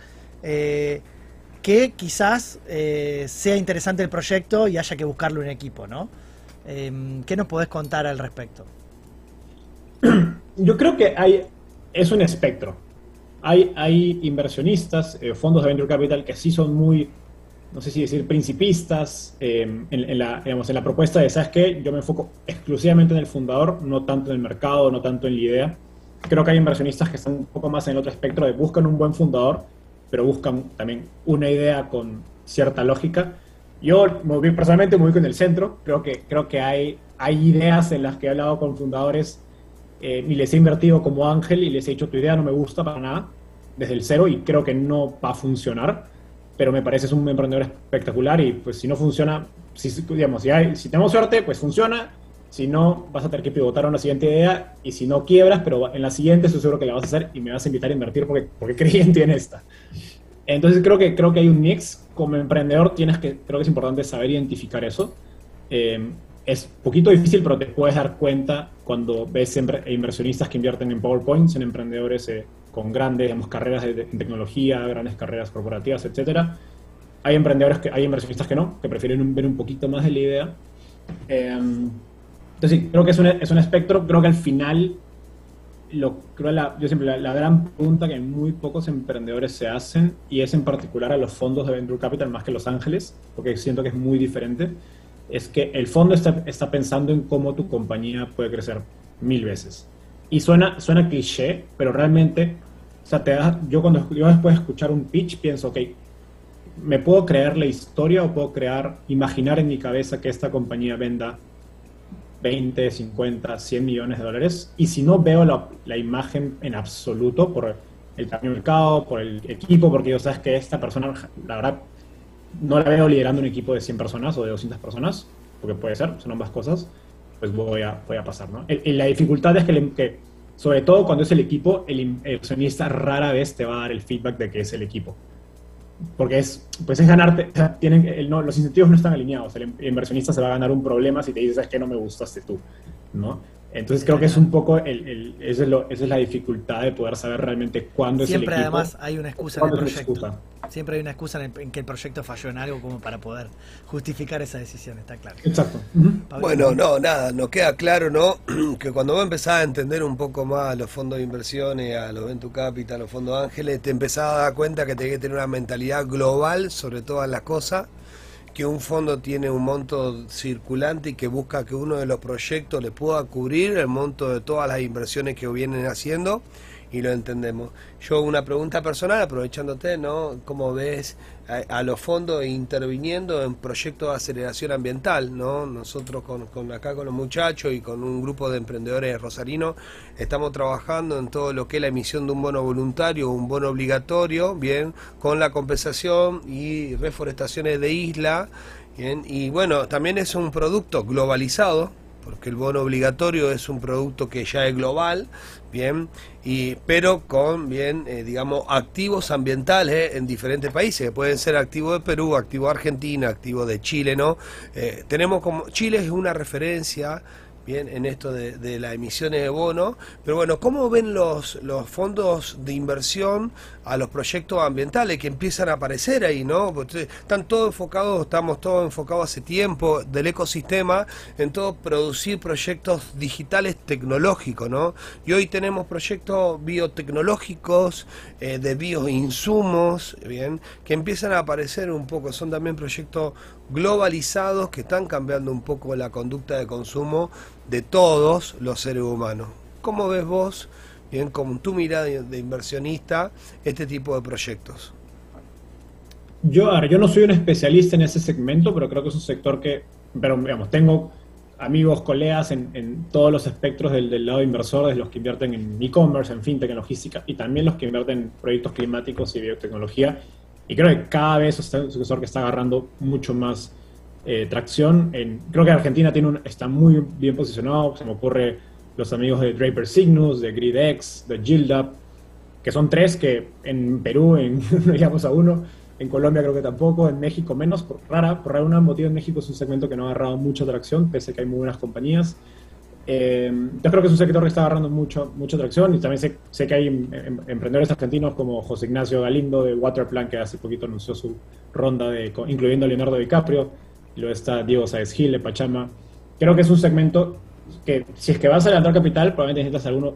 Que quizás eh, sea interesante el proyecto y haya que buscarlo en equipo, ¿no? Em, ¿Qué nos podés contar al respecto? Yo creo que hay, es un espectro. Hay, hay inversionistas, eh, fondos de venture capital que sí son muy, no sé si decir, principistas em, en, la, digamos, en la propuesta de, ¿sabes qué? Yo me enfoco exclusivamente en el fundador, no tanto en el mercado, no tanto en la idea. Creo que hay inversionistas que están un poco más en el otro espectro de buscan un buen fundador pero buscan también una idea con cierta lógica. Yo personalmente me ubico en el centro, creo que, creo que hay, hay ideas en las que he hablado con fundadores eh, y les he invertido como ángel y les he dicho tu idea no me gusta para nada desde el cero y creo que no va a funcionar, pero me parece es un emprendedor espectacular y pues si no funciona, si, digamos, si, hay, si tenemos suerte, pues funciona, si no, vas a tener que pivotar a una siguiente idea y si no quiebras, pero en la siguiente estoy seguro que la vas a hacer y me vas a invitar a invertir porque, porque creí en esta. Entonces creo que, creo que hay un mix. Como emprendedor tienes que, creo que es importante saber identificar eso. Eh, es poquito difícil, pero te puedes dar cuenta cuando ves inversionistas que invierten en PowerPoints, en emprendedores eh, con grandes digamos, carreras de, en tecnología, grandes carreras corporativas, etcétera. Hay emprendedores que, hay inversionistas que no, que prefieren ver un poquito más de la idea. Eh, entonces sí, creo que es un, es un espectro. Creo que al final lo, creo la, yo siempre la, gran pregunta que muy pocos emprendedores se hacen, y es en particular a los fondos de Venture Capital más que Los Ángeles, porque siento que es muy diferente, es que el fondo está, está pensando en cómo tu compañía puede crecer mil veces. Y suena, suena cliché, pero realmente, o sea, te da, yo cuando yo después de escuchar un pitch pienso, ok, me puedo creer la historia o puedo crear, imaginar en mi cabeza que esta compañía venda 20, 50, 100 millones de dólares. Y si no veo la, imagen en absoluto por el cambio de mercado, por el equipo, porque yo sabes que esta persona, la verdad, no la veo liderando un equipo de 100 personas o de 200 personas, porque puede ser, son ambas cosas, pues voy a, voy a pasar, ¿no? la dificultad es que, que, sobre todo cuando es el equipo, el inversionista rara vez te va a dar el feedback de que es el equipo porque es, pues es ganarte, tienen, no, los incentivos no están alineados, el inversionista se va a ganar un problema si te dices, es que no me gustaste tú, ¿no? Entonces creo que es un poco, el, el es esa es la dificultad de poder saber realmente cuándo es el equipo. Siempre además hay una excusa en el proyecto. Siempre hay una excusa en, que el proyecto falló en algo como para poder justificar esa decisión, está claro. Exacto. Bueno, no, nada, nos queda claro, ¿no? que cuando vos empezás a entender un poco más a los fondos de inversiones, a los Venture Capital, a los fondos ángeles, te empezás a dar cuenta que tenés que tener una mentalidad global sobre todas las cosas que un fondo tiene un monto circulante y que busca que uno de los proyectos le pueda cubrir el monto de todas las inversiones que vienen haciendo y lo entendemos. Yo una pregunta personal, aprovechándote, ¿no? ¿Cómo ves a, los fondos interviniendo en proyectos de aceleración ambiental, ¿no? Nosotros con, con, acá con los muchachos y con un grupo de emprendedores rosarinos estamos trabajando en todo lo que es la emisión de un bono voluntario, un bono obligatorio, bien, con la compensación y reforestaciones de isla, bien, y bueno, también es un producto globalizado, porque el bono obligatorio es un producto que ya es global, bien, y, pero con, bien, eh, digamos, activos ambientales en diferentes países, pueden ser activos de Perú, activo de Argentina, activo de Chile, ¿no? Eh, tenemos como, Chile es una referencia bien en esto de, de las emisiones de bono. Pero bueno, ¿cómo ven los, los fondos de inversión a los proyectos ambientales que empiezan a aparecer ahí, ¿no? están todos enfocados, estamos todos enfocados hace tiempo del ecosistema en todo producir proyectos digitales tecnológicos, ¿no? Y hoy tenemos proyectos biotecnológicos, eh, de bioinsumos, ¿bien? Que empiezan a aparecer un poco, son también proyectos globalizados que están cambiando un poco la conducta de consumo de todos los seres humanos. ¿Cómo ves vos? bien como tu mirada de inversionista este tipo de proyectos? Yo, yo no soy un especialista en ese segmento, pero creo que es un sector que, pero digamos, tengo amigos, colegas en, todos los espectros del, lado inversor, de los que invierten en e-commerce, en fintech, en logística, y también los que invierten en proyectos climáticos y biotecnología. Y creo que cada vez es un sector que está agarrando mucho más eh, tracción. En, creo que Argentina tiene un, está muy bien posicionado, se me ocurre los amigos de Draper Cygnus, de GridX, de Gilda, que son tres que en Perú en, no a uno, en Colombia creo que tampoco, en México menos, por rara, por algún motivo en México es un segmento que no ha agarrado mucha atracción, pese a que hay muy buenas compañías. Eh, yo creo que es un sector que está agarrando mucho, mucha atracción y también sé, sé que hay em, em, emprendedores argentinos como José Ignacio Galindo de Waterplan, que hace poquito anunció su ronda, de, incluyendo a Leonardo DiCaprio, y luego está Diego Saez Gil de Pachama. Creo que es un segmento que si es que vas a levantar capital, probablemente necesitas alguno,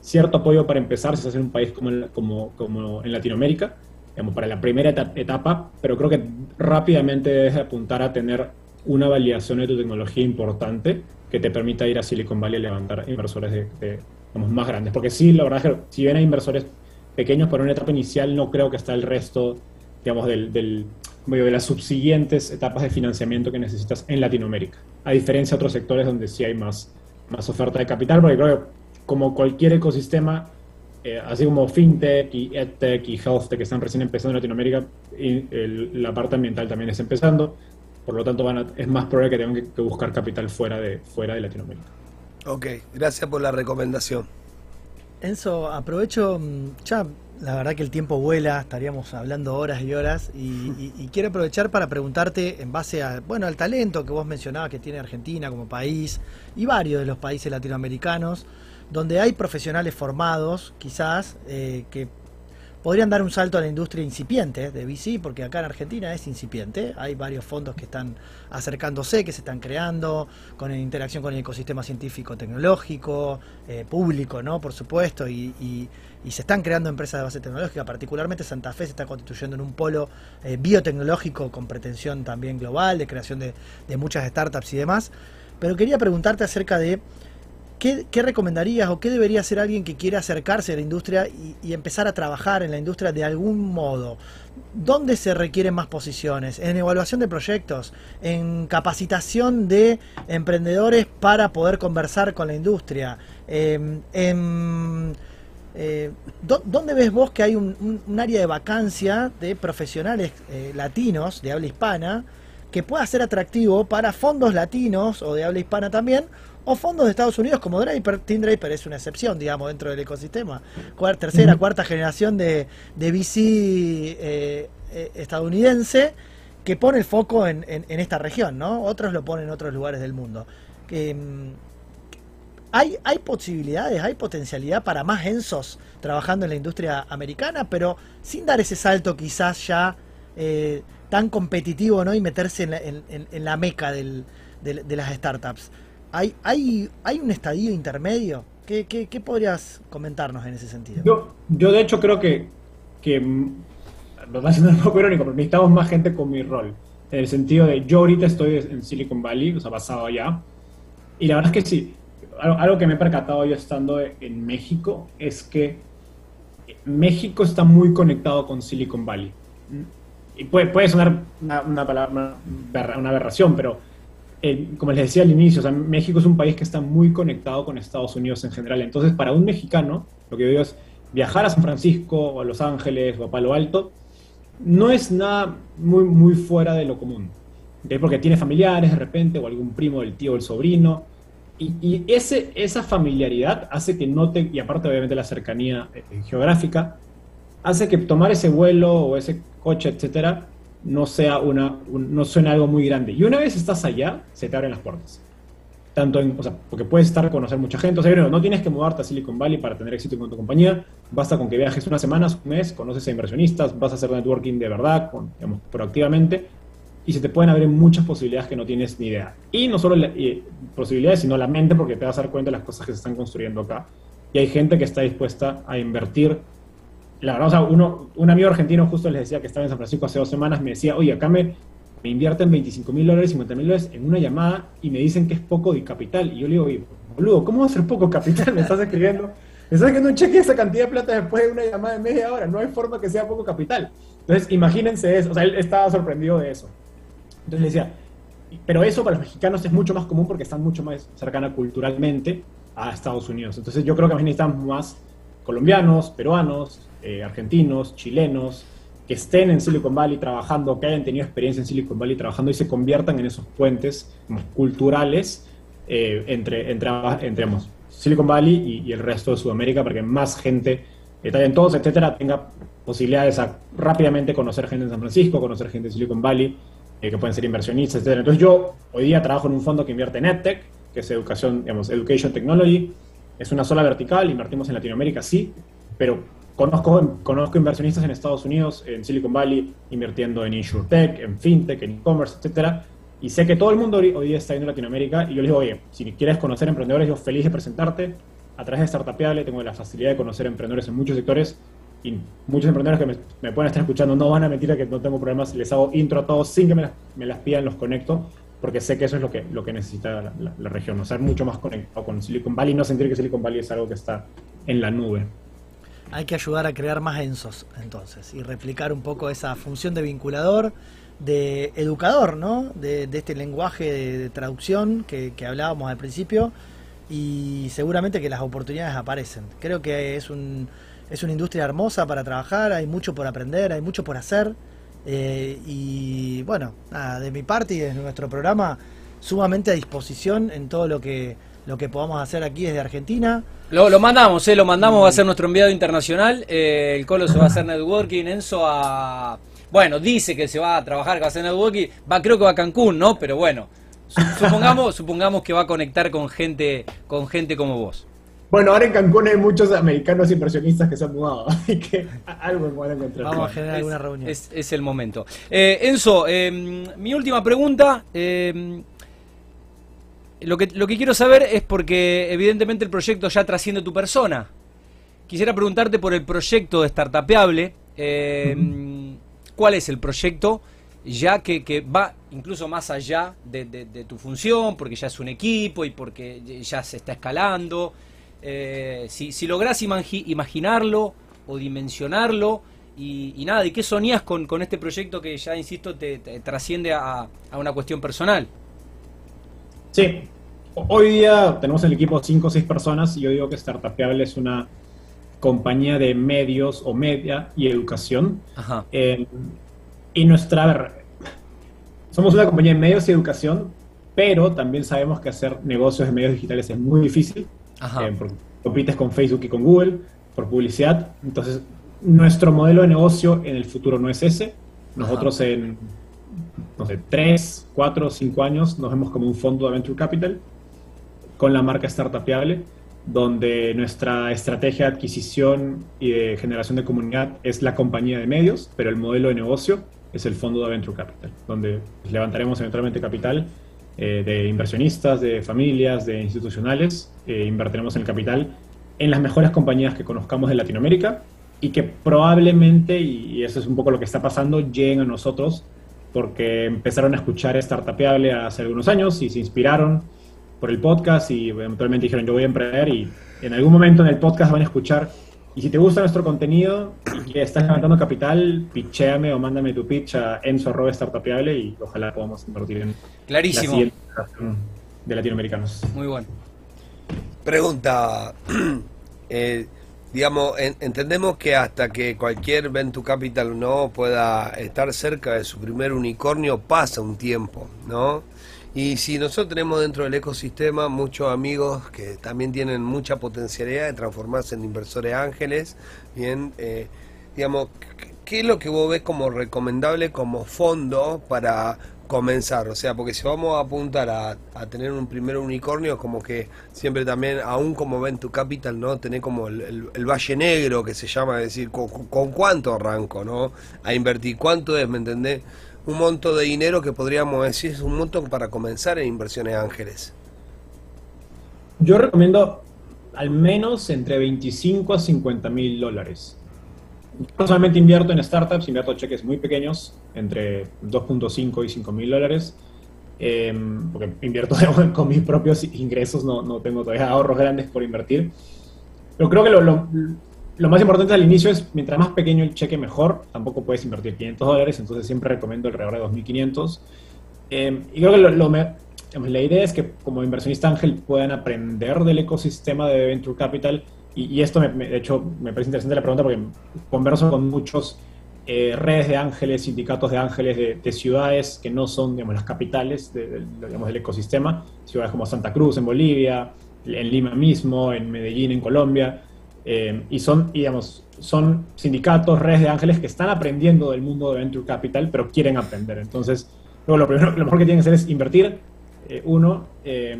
cierto apoyo para empezar, si estás en un país como, como, como en Latinoamérica, digamos, para la primera etapa, pero creo que rápidamente debes apuntar a tener una validación de tu tecnología importante que te permita ir a Silicon Valley a levantar inversores de, más grandes. Porque sí, la verdad es que si bien hay inversores pequeños por una etapa inicial, no creo que está el resto, digamos, del, del de las subsiguientes etapas de financiamiento que necesitas en Latinoamérica. A diferencia de otros sectores donde sí hay más, más oferta de capital, porque creo que como cualquier ecosistema, eh, así como FinTech y EdTech y HealthTech que están recién empezando en Latinoamérica, y la parte ambiental también es empezando, por lo tanto van es más probable que tengan que, buscar capital fuera de, fuera de Latinoamérica. Ok, gracias por la recomendación. Enzo, aprovecho, mm, ya la verdad que el tiempo vuela, estaríamos hablando horas y horas y, quiero aprovechar para preguntarte en base a, bueno, al talento que vos mencionabas que tiene Argentina como país y varios de los países latinoamericanos, donde hay profesionales formados, quizás, eh, que podrían dar un salto a la industria incipiente de VC, porque acá en Argentina es incipiente. Hay varios fondos que están acercándose, que se están creando, con interacción con el ecosistema científico, tecnológico, eh, público, ¿no? Por supuesto, y, se están creando empresas de base tecnológica. Particularmente Santa Fe se está constituyendo en un polo eh, biotecnológico con pretensión también global, de creación de muchas startups y demás. Pero quería preguntarte acerca de ¿Qué, recomendarías o qué debería hacer alguien que quiera acercarse a la industria y, empezar a trabajar en la industria de algún modo? ¿Dónde se requieren más posiciones? ¿En evaluación de proyectos? ¿En capacitación de emprendedores para poder conversar con la industria? Em, eh, ¿Dónde ves vos que hay un, área de vacancia de profesionales eh, latinos de habla hispana que pueda ser atractivo para fondos latinos o de habla hispana también o fondos de Estados Unidos como Draper. Team Draper es una excepción, digamos, dentro del ecosistema. tercera, cuarta generación de, de VC eh, eh, estadounidense que pone el foco en, esta región, ¿no? Otros lo ponen en otros lugares del mundo. Mm, hay, hay posibilidades, hay potencialidad para más Ensos trabajando en la industria americana, pero sin dar ese salto quizás ya eh, tan competitivo, ¿no? Y meterse en la, meca de las startups. ¿Hay, hay, hay un estadio intermedio? ¿Qué, qué, podrías comentarnos en ese sentido? Yo, yo de hecho creo que, que me va a poco irónico, pero necesitamos más gente con mi rol. en el sentido de yo ahorita estoy en Silicon Valley, o sea, basado allá, y la verdad es que sí, algo, que me he percatado yo estando en México es que México está muy conectado con Silicon Valley. Y puede, puede sonar una, palabra, una aberración, pero eh, como les decía al inicio, México es un país que está muy conectado con Estados Unidos en general. Entonces, para un mexicano, lo que yo digo es viajar a San Francisco o a Los Ángeles o a Palo Alto no es nada muy, muy fuera de lo común. Porque tiene familiares de repente, o algún primo del tío el sobrino. Y, ese, esa familiaridad hace que no te, y aparte obviamente la cercanía eh, geográfica, hace que tomar ese vuelo o ese coche, etcétera, no sea una, no suena algo muy grande. Y una vez estás allá, se te abren las puertas. Tanto en, o porque puedes estar a conocer mucha gente. O sea, no tienes que mudarte a Silicon Valley para tener éxito con tu compañía. Basta con que viajes unas semanas, un mes, conoces a inversionistas, vas a hacer networking de verdad, con, proactivamente. Y se te pueden abrir muchas posibilidades que no tienes ni idea. Y no solo posibilidades, sino la mente, porque te vas a dar cuenta de las cosas que se están construyendo acá. Y hay gente que está dispuesta a invertir la verdad, o sea, uno, un amigo argentino justo les decía que estaba en San Francisco hace dos semanas, me decía, oye, acá me, me invierten 25 mil dólares, 50 mil dólares en una llamada y me dicen que es poco de capital. Y yo le digo, oye, boludo, ¿cómo va a ser poco capital? Me estás escribiendo. Me estás escribiendo un cheque esa cantidad de plata después de una llamada de media hora. No hay forma que sea poco capital. Entonces, imagínense eso. O sea, él estaba sorprendido de eso. Entonces le decía, pero eso para los mexicanos es mucho más común porque están mucho más cercana culturalmente a Estados Unidos. Entonces, yo creo que necesitamos más colombianos, peruanos, eh, argentinos, chilenos, que estén en Silicon Valley trabajando, que hayan tenido experiencia en Silicon Valley trabajando y se conviertan en esos puentes culturales eh, entre, entre, entre Silicon Valley y, el resto de Sudamérica para que más gente, eh, todos, etcétera, tenga posibilidades a rápidamente conocer gente en San Francisco, conocer gente en Silicon Valley, eh, que pueden ser inversionistas, etcétera. Entonces yo hoy día trabajo en un fondo que invierte en EdTech, que es educación, digamos, Education Technology, es una sola vertical, invertimos en Latinoamérica, sí, pero conozco, conozco inversionistas en Estados Unidos, en Silicon Valley, invirtiendo en InsurTech, en FinTech, en e-commerce, etcétera. Y sé que todo el mundo hoy, día está yendo a Latinoamérica y yo les digo, oye, si quieres conocer emprendedores, yo feliz de presentarte. A través de Startupiable tengo la facilidad de conocer emprendedores en muchos sectores y muchos emprendedores que me, pueden estar escuchando no van a mentir que no tengo problemas, les hago intro a todos sin que me las, me las pidan, los conecto porque sé que eso es lo que, lo que necesita la, región, ¿no? ser mucho más conectado con Silicon Valley y no sentir que Silicon Valley es algo que está en la nube. Hay que ayudar a crear más ENSOS entonces y replicar un poco esa función de vinculador, de educador, ¿no? De, este lenguaje de, traducción que, hablábamos al principio y seguramente que las oportunidades aparecen. Creo que es, un, es una industria hermosa para trabajar, hay mucho por aprender, hay mucho por hacer eh, y bueno, nada, de mi parte y de nuestro programa, sumamente a disposición en todo lo que, lo que podamos hacer aquí desde Argentina. Lo, lo mandamos, eh, lo mandamos, va a ser nuestro enviado internacional. Eh, el Colo se va a hacer networking, Enzo a. Bueno, dice que se va a trabajar, que va a hacer networking. Va, creo que va a Cancún, ¿no? Pero bueno, supongamos, supongamos que va a conectar con gente, con gente como vos. Bueno, ahora en Cancún hay muchos americanos inversionistas que se han mudado, así que algo van a encontrar. Vamos a generar alguna reunión. Es, el momento. Eh, Enzo, em, mi última pregunta. Em, lo, que, lo que quiero saber es porque evidentemente el proyecto ya trasciende tu persona. Quisiera preguntarte por el proyecto de Startupeable. Em, ¿Cuál es el proyecto? ya que, va incluso más allá de, tu función, porque ya es un equipo y porque ya se está escalando. Eh, si, si lográs imaginarlo o dimensionarlo y, nada, ¿y qué soñás con, con, este proyecto que ya, insisto, te, trasciende a, una cuestión personal? Sí, hoy día tenemos el equipo 5 o 6 personas y yo digo que Startupeable es una compañía de medios o media y educación. Eh, y nuestra... somos una compañía de medios y educación, pero también sabemos que hacer negocios de medios digitales es muy difícil. Eh, porque compites con Facebook y con Google por publicidad. Entonces, nuestro modelo de negocio en el futuro no es ese. Nosotros en, no sé, 3, 4, 5 años nos vemos como un fondo de Venture Capital con la marca Startupiable, donde nuestra estrategia de adquisición y de generación de comunidad es la compañía de medios, pero el modelo de negocio es el fondo de Venture Capital, donde levantaremos eventualmente capital eh, de inversionistas, de familias, de institucionales, eh, invertiremos el capital en las mejores compañías que conozcamos de Latinoamérica y que probablemente, y eso es un poco lo que está pasando, lleguen a nosotros porque empezaron a escuchar Startupeable hace algunos años y se inspiraron por el podcast y eventualmente dijeron yo voy a emprender y en algún momento en el podcast van a escuchar y si te gusta nuestro contenido y estás levantando capital, pitchéame o mándame tu pitch a Enzo Startupeable y ojalá podamos invertir en Clarísimo. la de latinoamericanos. Muy bueno. Pregunta, eh, digamos, entendemos que hasta que cualquier Venture Capital no pueda estar cerca de su primer unicornio pasa un tiempo, ¿no? Y si nosotros tenemos dentro del ecosistema muchos amigos que también tienen mucha potencialidad de transformarse en inversores ángeles, bien, eh, digamos, ¿qué es lo que vos ves como recomendable como fondo para comenzar? O sea, porque si vamos a apuntar a, tener un primer unicornio, como que siempre también, aún como ven tu capital, ¿no? Tener como el, Valle Negro que se llama, es decir, con, con cuánto arranco, ¿no? A invertir, ¿cuánto es, me entendés? un monto de dinero que podríamos decir es un monto para comenzar en inversiones ángeles? Yo recomiendo al menos entre 25 a 50 mil dólares. Yo solamente invierto en startups, invierto cheques muy pequeños, entre 2.5 y 5 mil dólares, em, porque invierto con mis propios ingresos, no, no, tengo todavía ahorros grandes por invertir. Pero creo que lo, lo más importante al inicio es, mientras más pequeño el cheque, mejor. Tampoco puedes invertir 500 dólares, entonces siempre recomiendo alrededor de 2.500. Eh, y creo que lo, la idea es que como inversionista ángel puedan aprender del ecosistema de Venture Capital. Y, esto, me, de hecho, me parece interesante la pregunta porque converso con muchos eh, redes de ángeles, sindicatos de ángeles de, ciudades que no son digamos, las capitales digamos, del ecosistema. Ciudades como Santa Cruz en Bolivia, en Lima mismo, en Medellín en Colombia eh, y son, digamos, son sindicatos, redes de ángeles que están aprendiendo del mundo de Venture Capital, pero quieren aprender. Entonces, luego lo, primero, lo mejor que tienen que hacer es invertir. Eh, uno, eh,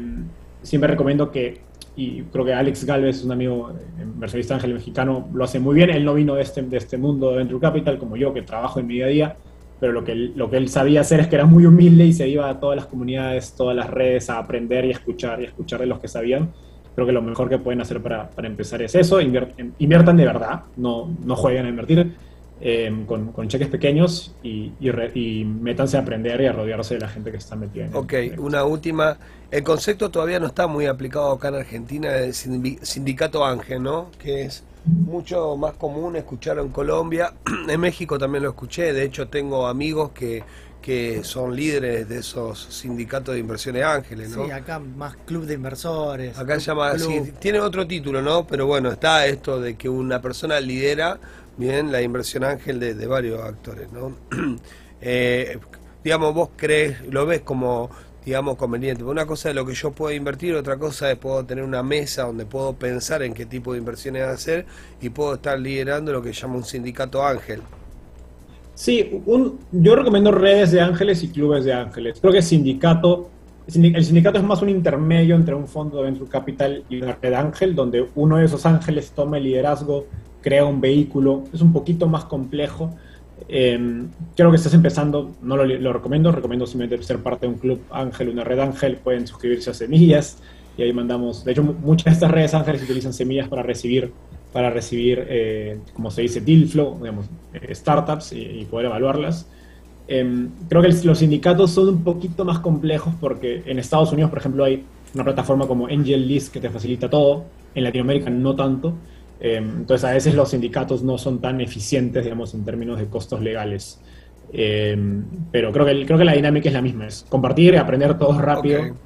siempre recomiendo que, y creo que Alex Galvez, un amigo inversionista ángel mexicano, lo hace muy bien. Él no vino de este, de este mundo de Venture Capital como yo, que trabajo en mi día a día, pero lo que, él, lo que él sabía hacer es que era muy humilde y se iba a todas las comunidades, todas las redes a aprender y escuchar y escuchar de los que sabían Creo que lo mejor que pueden hacer para, para empezar es eso, inviertan de verdad, no, no jueguen a invertir em, con, con, cheques pequeños y, y, métanse a aprender y a rodearse de la gente que está metida en Ok, una última. El concepto todavía no está muy aplicado acá en Argentina del sindicato Ángel, ¿no? Que es mucho más común escuchar en Colombia. en México también lo escuché, de hecho tengo amigos que que son líderes de esos sindicatos de inversiones ángeles, ¿no? Sí, acá más club de inversores. Acá se llama, tiene otro título, ¿no? Pero bueno, está esto de que una persona lidera bien la inversión ángel de, varios actores, ¿no? Eh, digamos, vos crees, lo ves como, digamos, conveniente. Una cosa es lo que yo puedo invertir, otra cosa es puedo tener una mesa donde puedo pensar en qué tipo de inversiones hacer y puedo estar liderando lo que llama un sindicato ángel. Sí, un, yo recomiendo redes de ángeles y clubes de ángeles. Creo que sindicato, el sindicato es más un intermedio entre un fondo de venture capital y una red ángel, donde uno de esos ángeles toma el liderazgo, crea un vehículo. Es un poquito más complejo. Em, creo que estás empezando, no lo, lo, recomiendo, recomiendo simplemente ser parte de un club ángel, una red ángel, pueden suscribirse a semillas y ahí mandamos, de hecho muchas de estas redes ángeles utilizan semillas para recibir para recibir, eh, como se dice, deal flow, digamos, eh, startups y, poder evaluarlas. Em, creo que los sindicatos son un poquito más complejos porque en Estados Unidos, por ejemplo, hay una plataforma como Angel List que te facilita todo, en Latinoamérica no tanto. Em, entonces, a veces los sindicatos no son tan eficientes, digamos, en términos de costos legales. Em, pero creo que, creo que la dinámica es la misma, es compartir, y aprender todos rápido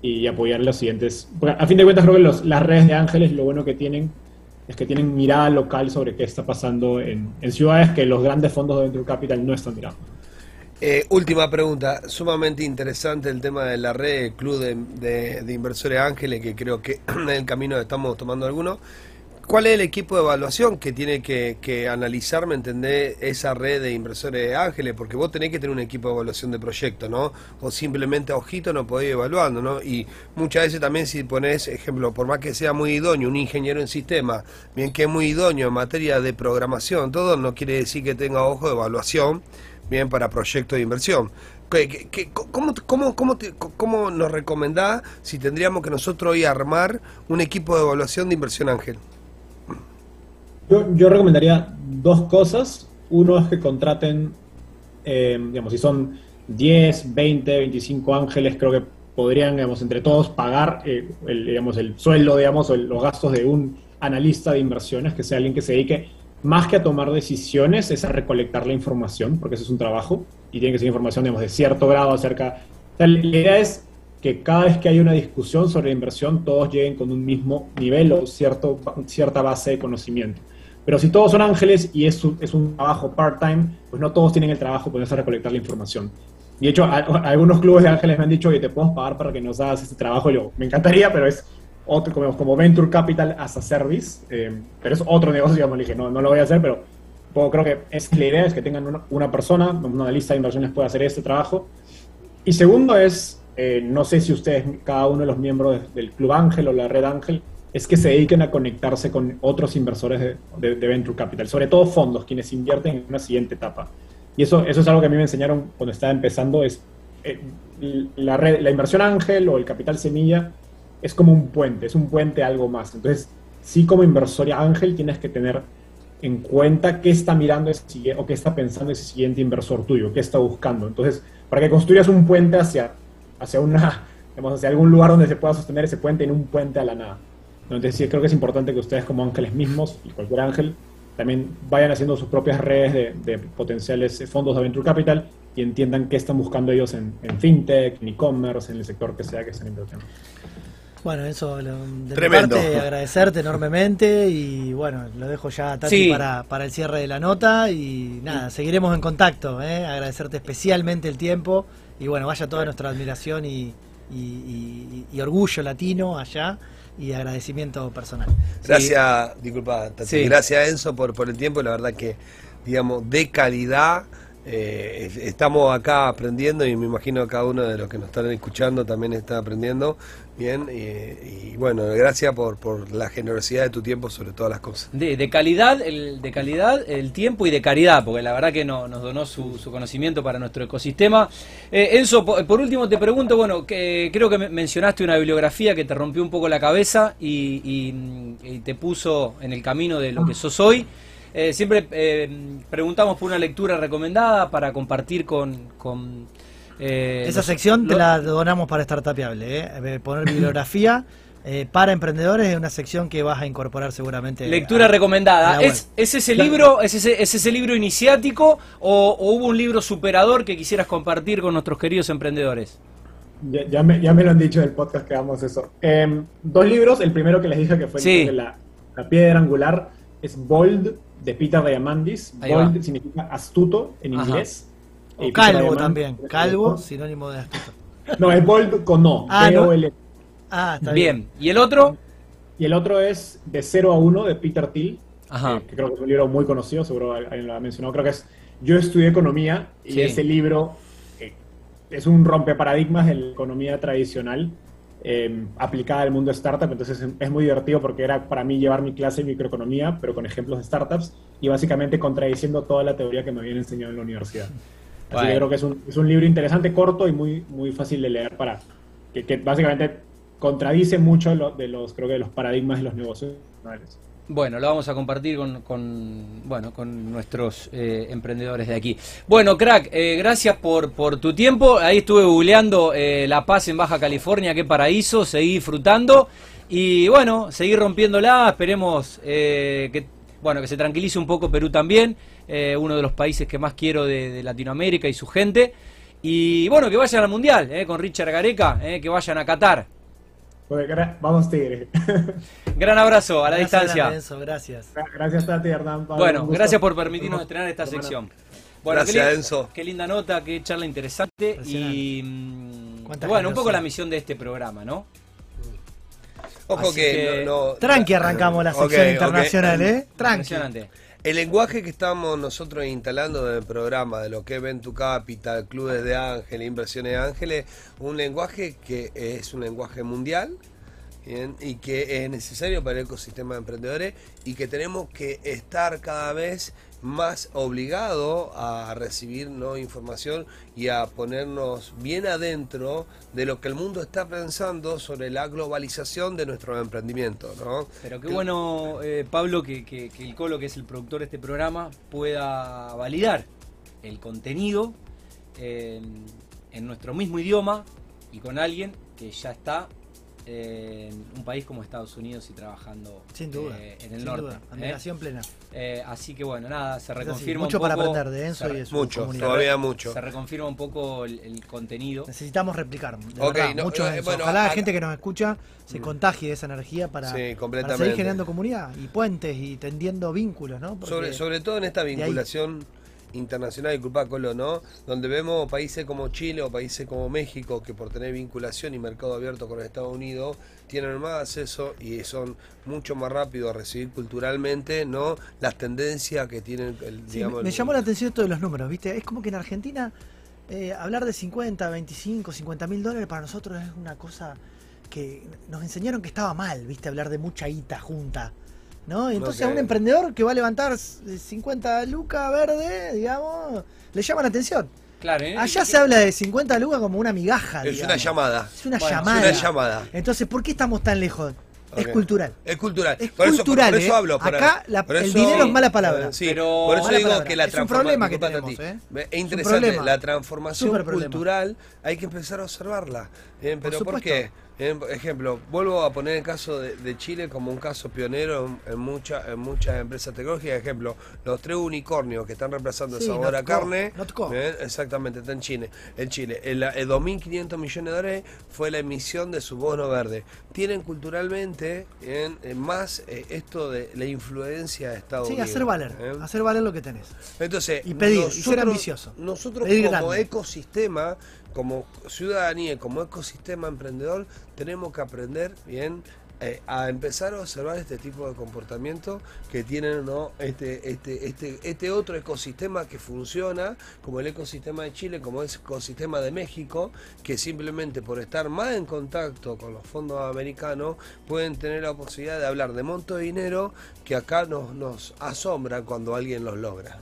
y apoyar los siguientes. a fin de cuentas, creo que los, las redes de ángeles lo bueno que tienen es que tienen mirada local sobre qué está pasando en, ciudades que los grandes fondos de Venture Capital no están mirando. Eh, última pregunta, sumamente interesante el tema de la red, club de, de inversores ángeles, que creo que en el camino estamos tomando algunos. ¿Cuál es el equipo de evaluación que tiene que, analizar, me entendés, esa red de inversores ángeles? Porque vos tenés que tener un equipo de evaluación de proyectos, ¿no? O simplemente a ojito no podés ir evaluando, ¿no? Y muchas veces también si pones, ejemplo, por más que sea muy idóneo, un ingeniero en sistema, bien que es muy idóneo en materia de programación, todo no quiere decir que tenga ojo de evaluación, bien, para proyectos de inversión. cómo, ¿Cómo nos recomendás si tendríamos que nosotros hoy armar un equipo de evaluación de inversión ángel? Yo, recomendaría dos cosas. Uno es que contraten eh, digamos, si son 10, 20, 25 ángeles, creo que podrían, digamos, entre todos pagar eh, el, digamos, el sueldo, digamos, o los gastos de un analista de inversiones, que sea alguien que se dedique más que a tomar decisiones, es a recolectar la información, porque ese es un trabajo, y tiene que ser información, digamos, de cierto grado acerca... la idea es que cada vez que hay una discusión sobre inversión, todos lleguen con un mismo nivel o cierto, cierta base de conocimiento. Pero si todos son ángeles y es, es un trabajo part-time, pues no todos tienen el trabajo de ponerse a recolectar la información. De hecho, algunos clubes de ángeles me han dicho, que te podemos pagar para que nos hagas este trabajo. Yo, me encantaría, pero es otro, como, como Venture Capital as a Service, eh, pero es otro negocio, digamos, le dije, no, no lo voy a hacer, pero creo que es, la idea es que tengan una, una persona, una lista de inversiones pueda hacer este trabajo. Y segundo es, eh, no sé si ustedes, cada uno de los miembros del Club Ángel o la Red Ángel, es que se dediquen a conectarse con otros inversores de, Venture Capital, sobre todo fondos, quienes invierten en una siguiente etapa. Y eso, eso es algo que a mí me enseñaron cuando estaba empezando, es eh, la, red, la inversión ángel o el capital semilla es como un puente, es un puente a algo más. Entonces, sí como inversor ángel tienes que tener en cuenta qué está mirando ese, o qué está pensando ese siguiente inversor tuyo, qué está buscando. Entonces, para que construyas un puente hacia, hacia, una, hacia algún lugar donde se pueda sostener ese puente en un puente a la nada. Entonces, sí, creo que es importante que ustedes como ángeles mismos y cualquier ángel también vayan haciendo sus propias redes de, de potenciales fondos de Venture Capital y entiendan qué están buscando ellos en, en fintech, en e-commerce, en el sector que sea que estén invirtiendo. Bueno, eso de mi parte, agradecerte enormemente y bueno, lo dejo ya a Tati para, para el cierre de la nota y nada, seguiremos en contacto, ¿eh? agradecerte especialmente el tiempo y bueno, vaya toda nuestra admiración y, y, orgullo latino allá y agradecimiento personal. Gracias, disculpa, Tati, gracias Enzo por, por el tiempo, la verdad que, digamos, de calidad eh, estamos acá aprendiendo y me imagino que cada uno de los que nos están escuchando también está aprendiendo. Bien, y, bueno, gracias por, por, la generosidad de tu tiempo sobre todas las cosas. De, calidad, el, de calidad, el tiempo y de caridad, porque la verdad que no, nos donó su, conocimiento para nuestro ecosistema. Eh, Enzo, por, último te pregunto, bueno, que creo que mencionaste una bibliografía que te rompió un poco la cabeza y, y te puso en el camino de lo que sos hoy. Eh, siempre eh, preguntamos por una lectura recomendada para compartir con... Eh, Esa sección te la donamos para Startupiable, ¿eh? poner bibliografía. para emprendedores es una sección que vas a incorporar seguramente. Lectura recomendada. ¿Es, ese libro, es ese, ese libro iniciático o, hubo un libro superador que quisieras compartir con nuestros queridos emprendedores? Ya, me, ya me, lo han dicho en el podcast que hagamos eso. Em, dos libros, el primero que les dije que fue la, la, piedra angular es Bold de Peter Diamandis. Bold significa astuto en inglés. O calvo también. Calvo, sinónimo de astuto. No, es bold con no. Ah, ah está bien. ¿Y el otro? Y el otro es De 0 a 1 de Peter Thiel. Ajá. Que, creo que es un libro muy conocido, seguro alguien lo ha mencionado. Creo que es. Yo estudié economía y ese libro eh, es un rompeparadigmas de la economía tradicional Em, aplicada al mundo startup, entonces es muy divertido porque era para mí llevar mi clase de microeconomía, pero con ejemplos de startups y básicamente contradiciendo toda la teoría que me habían enseñado en la universidad. Así que creo que es un, es un, libro interesante, corto y muy, muy fácil de leer para que, que básicamente contradice mucho de los, creo que de los paradigmas de los negocios. Bueno, lo vamos a compartir con, bueno, con nuestros eh, emprendedores de aquí. Bueno, crack, eh, gracias por, por tu tiempo. Ahí estuve googleando eh, La Paz en Baja California, qué paraíso, seguí disfrutando. Y bueno, seguir rompiéndola, esperemos que, bueno, que se tranquilice un poco Perú también, uno de los países que más quiero de, Latinoamérica y su gente. Y bueno, que vayan al Mundial, con Richard Gareca, que vayan a Qatar. Vamos Tigre. Gran abrazo a la distancia. gracias. Gracias Tati, Hernán. bueno, gracias por permitirnos estrenar esta sección. Bueno, gracias, qué, Enzo. Qué linda nota, qué charla interesante. Y mm, bueno, un poco la misión de este programa, ¿no? Ojo que, No, Tranqui arrancamos la sección internacional, ¿eh? Tranqui. El lenguaje que estamos nosotros instalando en el programa de lo que es Venture Capital, Clubes de Ángeles, Inversiones de Ángeles, un lenguaje que es un lenguaje mundial, y que es necesario para el ecosistema de emprendedores y que tenemos que estar cada vez más obligados a recibir información y a ponernos bien adentro de lo que el mundo está pensando sobre la globalización de nuestro emprendimiento. ¿no? Pero qué bueno, eh, Pablo, que, que, el Colo, que es el productor de este programa, pueda validar el contenido en, en nuestro mismo idioma y con alguien que ya está en un país como Estados Unidos y trabajando Sin duda. eh, en el sin norte. duda. ¿eh? Admiración plena. Eh, así que bueno, nada, se así, reconfirma Mucho un para poco, aprender de Enzo y de su Mucho, comunidad. todavía mucho. se reconfirma un poco el, el contenido. Necesitamos replicar. de verdad, no, mucho bueno, Ojalá la gente que nos escucha se Mm. contagie de esa energía para, Sí, para seguir generando comunidad y puentes y tendiendo vínculos, ¿no? Porque- Sobre, sobre todo en esta ahí- vinculación internacional, disculpa Colo, ¿no? Donde vemos países como Chile o países como México que por tener vinculación y mercado abierto con Estados Unidos tienen más acceso y son mucho más rápidos a recibir culturalmente, ¿no? Las tendencias que tienen, el, Sí, digamos... me, me el- llamó la atención de los números, ¿viste? Es como que en Argentina eh, hablar de 50, 25, 50 mil dólares para nosotros es una cosa que nos enseñaron que estaba mal, ¿viste? Hablar de mucha guita junta. ¿No? Y entonces a un emprendedor que va a levantar eh, 50 lucas verde, digamos, le llama la atención. Claro, ¿eh? Allá se habla de 50 lucas como una migaja. Es una llamada. Es una Bueno, es llamada. una llamada. Entonces, ¿por qué estamos tan lejos? Es cultural. Es cultural. Es por eso, cultural, por eso ¿eh? hablo. Acá la- por el dinero es mala palabra. Sí, Pero- por eso digo palabra. que la Es un transforma- problema que tenemos. ¿eh? Es interesante. La transformación cultural hay que empezar a observarla. ¿eh? Pero ¿por, qué? Eh, por ejemplo, vuelvo a poner el caso de, de Chile como un caso pionero en, en muchas en muchas empresas tecnológicas. Ejemplo, los tres unicornios que están reemplazando Sí, el sabor a carne. ¿eh? Exactamente, está en Chile. En Chile, el, el 2.500 millones de dólares fue la emisión de su bono verde. Tienen culturalmente en, en más eh, esto de la influencia de Estados Sí, Unidos. hacer valer. ¿eh? Hacer valer lo que tenés. Entonces, Y pedir, y ser ambicioso. Nosotros Pedir como grande. ecosistema, como ciudadanía, como ecosistema emprendedor, tenemos que aprender bien eh, a empezar a observar este tipo de comportamiento que tienen ¿no? este, este, este, este otro ecosistema que funciona, como el ecosistema de Chile, como el ecosistema de México, que simplemente por estar más en contacto con los fondos americanos pueden tener la posibilidad de hablar de monto de dinero que acá nos, nos asombra cuando alguien los logra.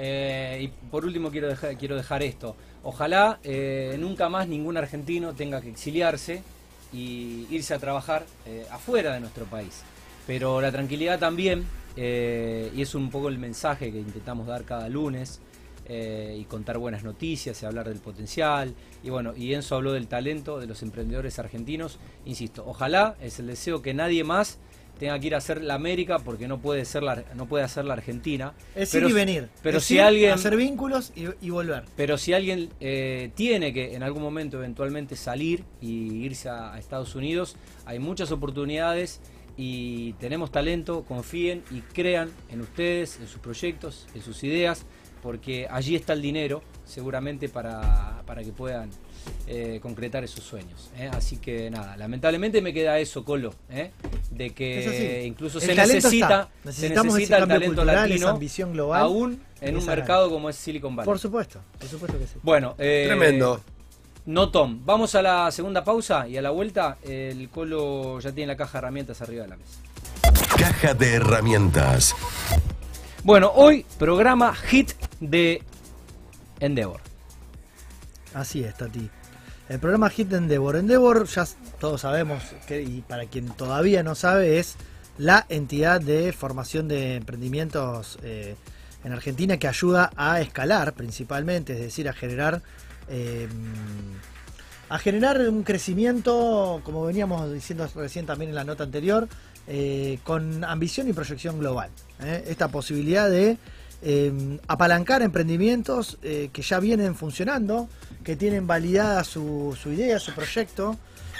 Eh, y por último quiero dejar, quiero dejar esto. Ojalá eh, nunca más ningún argentino tenga que exiliarse y irse a trabajar eh, afuera de nuestro país. Pero la tranquilidad también, eh, y es un poco el mensaje que intentamos dar cada lunes, y contar buenas noticias y hablar del potencial. Y bueno, y Enzo habló del talento de los emprendedores argentinos. Insisto, ojalá es el deseo que nadie más tenga que ir a hacer la América porque no puede ser la, no puede hacer la Argentina. Es Pero ir y venir. pero Es si ir, alguien- Hacer vínculos y, y volver. Pero si alguien eh, tiene que en algún momento eventualmente salir y irse a, a Estados Unidos, hay muchas oportunidades y tenemos talento, confíen y crean en ustedes, en sus proyectos, en sus ideas, porque allí está el dinero seguramente para, para que puedan eh, concretar esos sueños. ¿eh? Así que nada, lamentablemente me queda eso, Colo, ¿eh? de que incluso se necesita, se necesita el talento cultural, esa latino, ambición global aún en un mercado como es Silicon Valley. Por supuesto, por supuesto que sí. Bueno, eh, Tremendo. No, Tom. Vamos a la segunda pausa y a la vuelta el Colo ya tiene la caja de herramientas arriba de la mesa. Caja de herramientas. Bueno, hoy programa hit de Endeavor. Así es, Tati. El programa Hit de Endeavor. Endeavor, ya todos sabemos, y para quien todavía no sabe, es la entidad de formación de emprendimientos eh, en Argentina que ayuda a escalar principalmente, es decir, a generar eh, a generar un crecimiento, como veníamos diciendo recién también en la nota anterior, eh, con ambición y proyección global. Esta posibilidad de eh, apalancar emprendimientos eh, que ya vienen funcionando, que tienen validada su, idea, su proyecto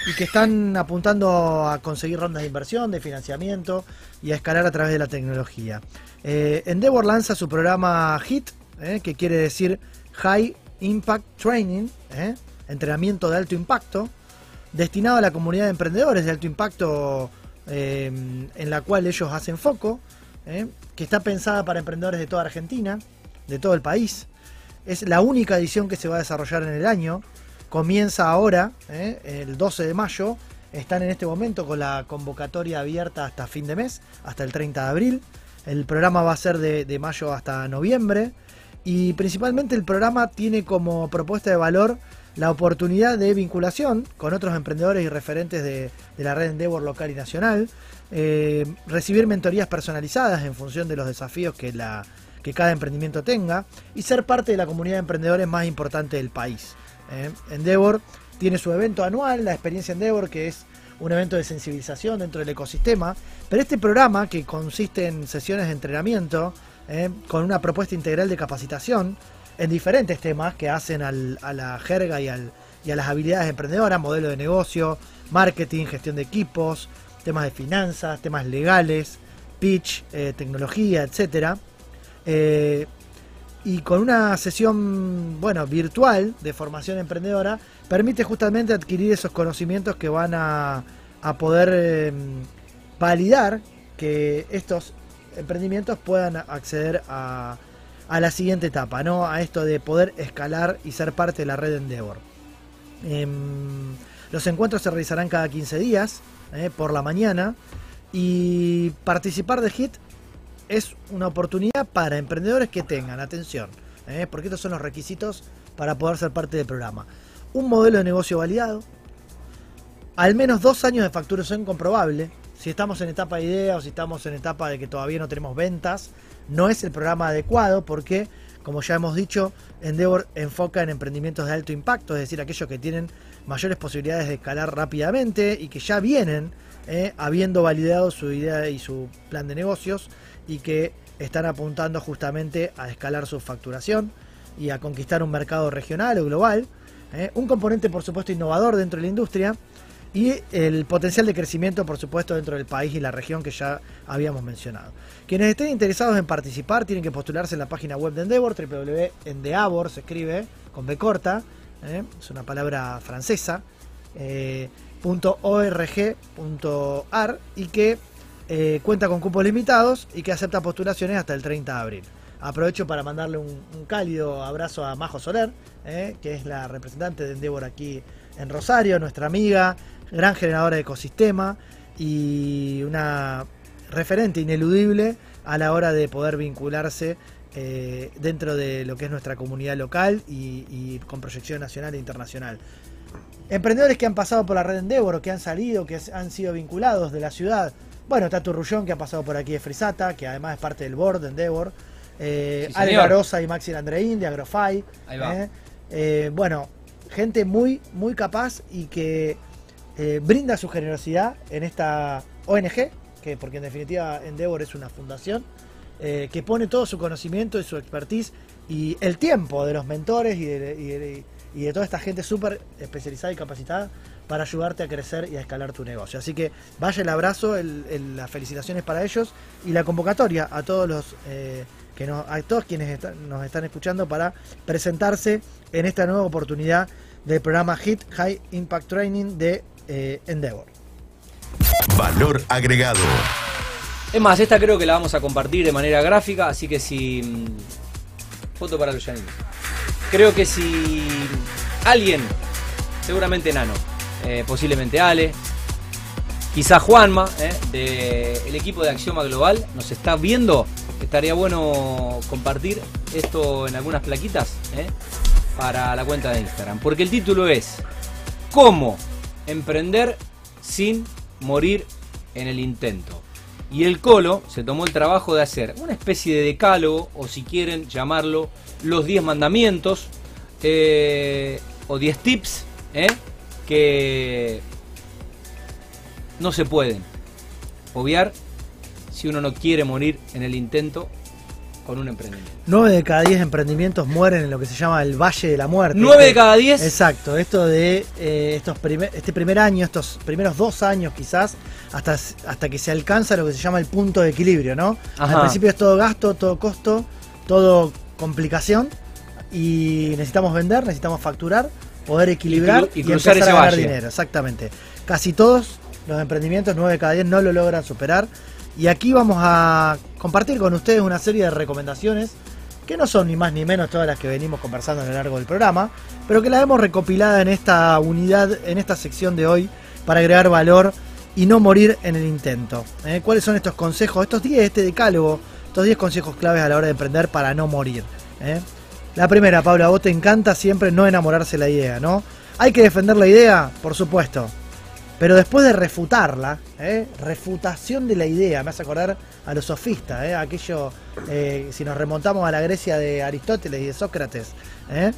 y que están apuntando a conseguir rondas de inversión, de financiamiento y a escalar a través de la tecnología. Eh, Endeavor lanza su programa HIT, eh, que quiere decir High Impact Training, entrenamiento de alto impacto, destinado a la comunidad de emprendedores de alto impacto eh, en la cual ellos hacen foco, eh, que está pensada para emprendedores de toda Argentina, de todo el país. Es la única edición que se va a desarrollar en el año. Comienza ahora, eh, el 12 de mayo. Están en este momento con la convocatoria abierta hasta fin de mes, hasta el 30 de abril. El programa va a ser de, mayo hasta noviembre. Y principalmente el programa tiene como propuesta de valor la oportunidad de vinculación con otros emprendedores y referentes de, de la red Endeavor local y nacional, eh, recibir mentorías personalizadas en función de los desafíos que la, que cada emprendimiento tenga y ser parte de la comunidad de emprendedores más importante del país. ¿eh? Endeavor tiene su evento anual, la experiencia Endeavor, que es un evento de sensibilización dentro del ecosistema, pero este programa, que consiste en sesiones de entrenamiento, ¿eh? con una propuesta integral de capacitación en diferentes temas que hacen a la jerga y, y a las habilidades emprendedoras, modelo de negocio, marketing, gestión de equipos, temas de finanzas, temas legales, pitch, eh, tecnología, etcétera. Eh, y con una sesión, bueno, virtual de formación emprendedora, permite justamente adquirir esos conocimientos que van a, poder eh, validar que estos emprendimientos puedan acceder a, a, la siguiente etapa, ¿no? A esto de poder escalar y ser parte de la red Endeavor. Em, los encuentros se realizarán cada 15 días, por la mañana, y participar de HIT es una oportunidad para emprendedores que tengan, atención, ¿eh? porque estos son los requisitos para poder ser parte del programa. Un modelo de negocio validado, al menos dos años de facturación comprobable. Si estamos en etapa de idea o si estamos en etapa de que todavía no tenemos ventas, no es el programa adecuado porque, como ya hemos dicho, Endeavor enfoca en emprendimientos de alto impacto, es decir, aquellos que tienen mayores posibilidades de escalar rápidamente y que ya vienen eh, habiendo validado su idea y su plan de negocios y que están apuntando justamente a escalar su facturación y a conquistar un mercado regional o global. Eh, un componente, por supuesto, innovador dentro de la industria y el potencial de crecimiento, por supuesto, dentro del país y la región que ya habíamos mencionado. Quienes estén interesados en participar tienen que postularse en la página web de Endeavor, www.endeavor, se escribe con B corta, eh, es una palabra francesa .org.ar y que eh, cuenta con cupos limitados y que acepta postulaciones hasta el 30 de abril. Aprovecho para mandarle un, cálido abrazo a Majo Soler, eh, que es la representante de Endeavor aquí en Rosario, nuestra amiga, gran generadora de ecosistema y una referente ineludible a la hora de poder vincularse eh, dentro de lo que es nuestra comunidad local y, y con proyección nacional e internacional. Emprendedores que han pasado por la red Endeavor, que han salido, que han sido vinculados de la ciudad. Bueno, Tatu Rullón, que ha pasado por aquí de Frisata, que además es parte del board de Endeavor. Eh, Rosa y Maxi Andreín de Agrofy. Eh. Eh, bueno, gente muy, muy capaz y que eh, brinda su generosidad en esta ONG, que porque en definitiva Endeavor es una fundación, que pone todo su conocimiento y su expertise y el tiempo de los mentores y de, y de toda esta gente súper especializada y capacitada para ayudarte a crecer y a escalar tu negocio. Así que vaya el abrazo, las felicitaciones para ellos y la convocatoria a todos los eh, que nos, a todos quienes nos están escuchando para presentarse en esta nueva oportunidad del programa HIT High Impact Training de eh, Endeavor. Valor agregado. Es más, esta creo que la vamos a compartir de manera gráfica, así que si. Mm, foto para los. Creo que si alguien, seguramente Nano, eh, posiblemente Ale, quizá Juanma, eh, del equipo de Axioma Global, nos está viendo, estaría bueno compartir esto en algunas plaquitas eh, para la cuenta de Instagram. Porque el título es ¿Cómo emprender sin morir en el intento? Y el Colo se tomó el trabajo de hacer una especie de decálogo, o si quieren llamarlo, los 10 mandamientos eh, o 10 tips eh, que no se pueden obviar si uno no quiere morir en el intento con un emprendimiento. 9 de cada 10 emprendimientos mueren en lo que se llama el Valle de la Muerte. 9 de cada 10. Exacto, esto de eh, estos este primer año, estos primeros dos años quizás, hasta, hasta que se alcanza lo que se llama el punto de equilibrio, ¿no? Al principio es todo gasto, todo costo, todo complicación y necesitamos vender, necesitamos facturar, poder equilibrar y, empezar a ganar dinero. Exactamente. Casi todos los emprendimientos, 9 de cada 10, no lo logran superar. Y aquí vamos a compartir con ustedes una serie de recomendaciones que no son ni más ni menos todas las que venimos conversando a lo largo del programa, pero que las hemos recopilado en esta unidad, en esta sección de hoy, para agregar valor y no morir en el intento. ¿Eh? ¿Cuáles son estos consejos? Estos 10, este decálogo, estos 10 consejos claves a la hora de emprender para no morir. ¿eh? La primera, Pablo, a vos te encanta siempre no enamorarse de la idea, ¿no? ¿Hay que defender la idea? Por supuesto. Pero después de refutarla, ¿eh? refutación de la idea, me hace acordar a los sofistas, ¿eh? aquello, eh, si nos remontamos a la Grecia de Aristóteles y de Sócrates, ¿eh?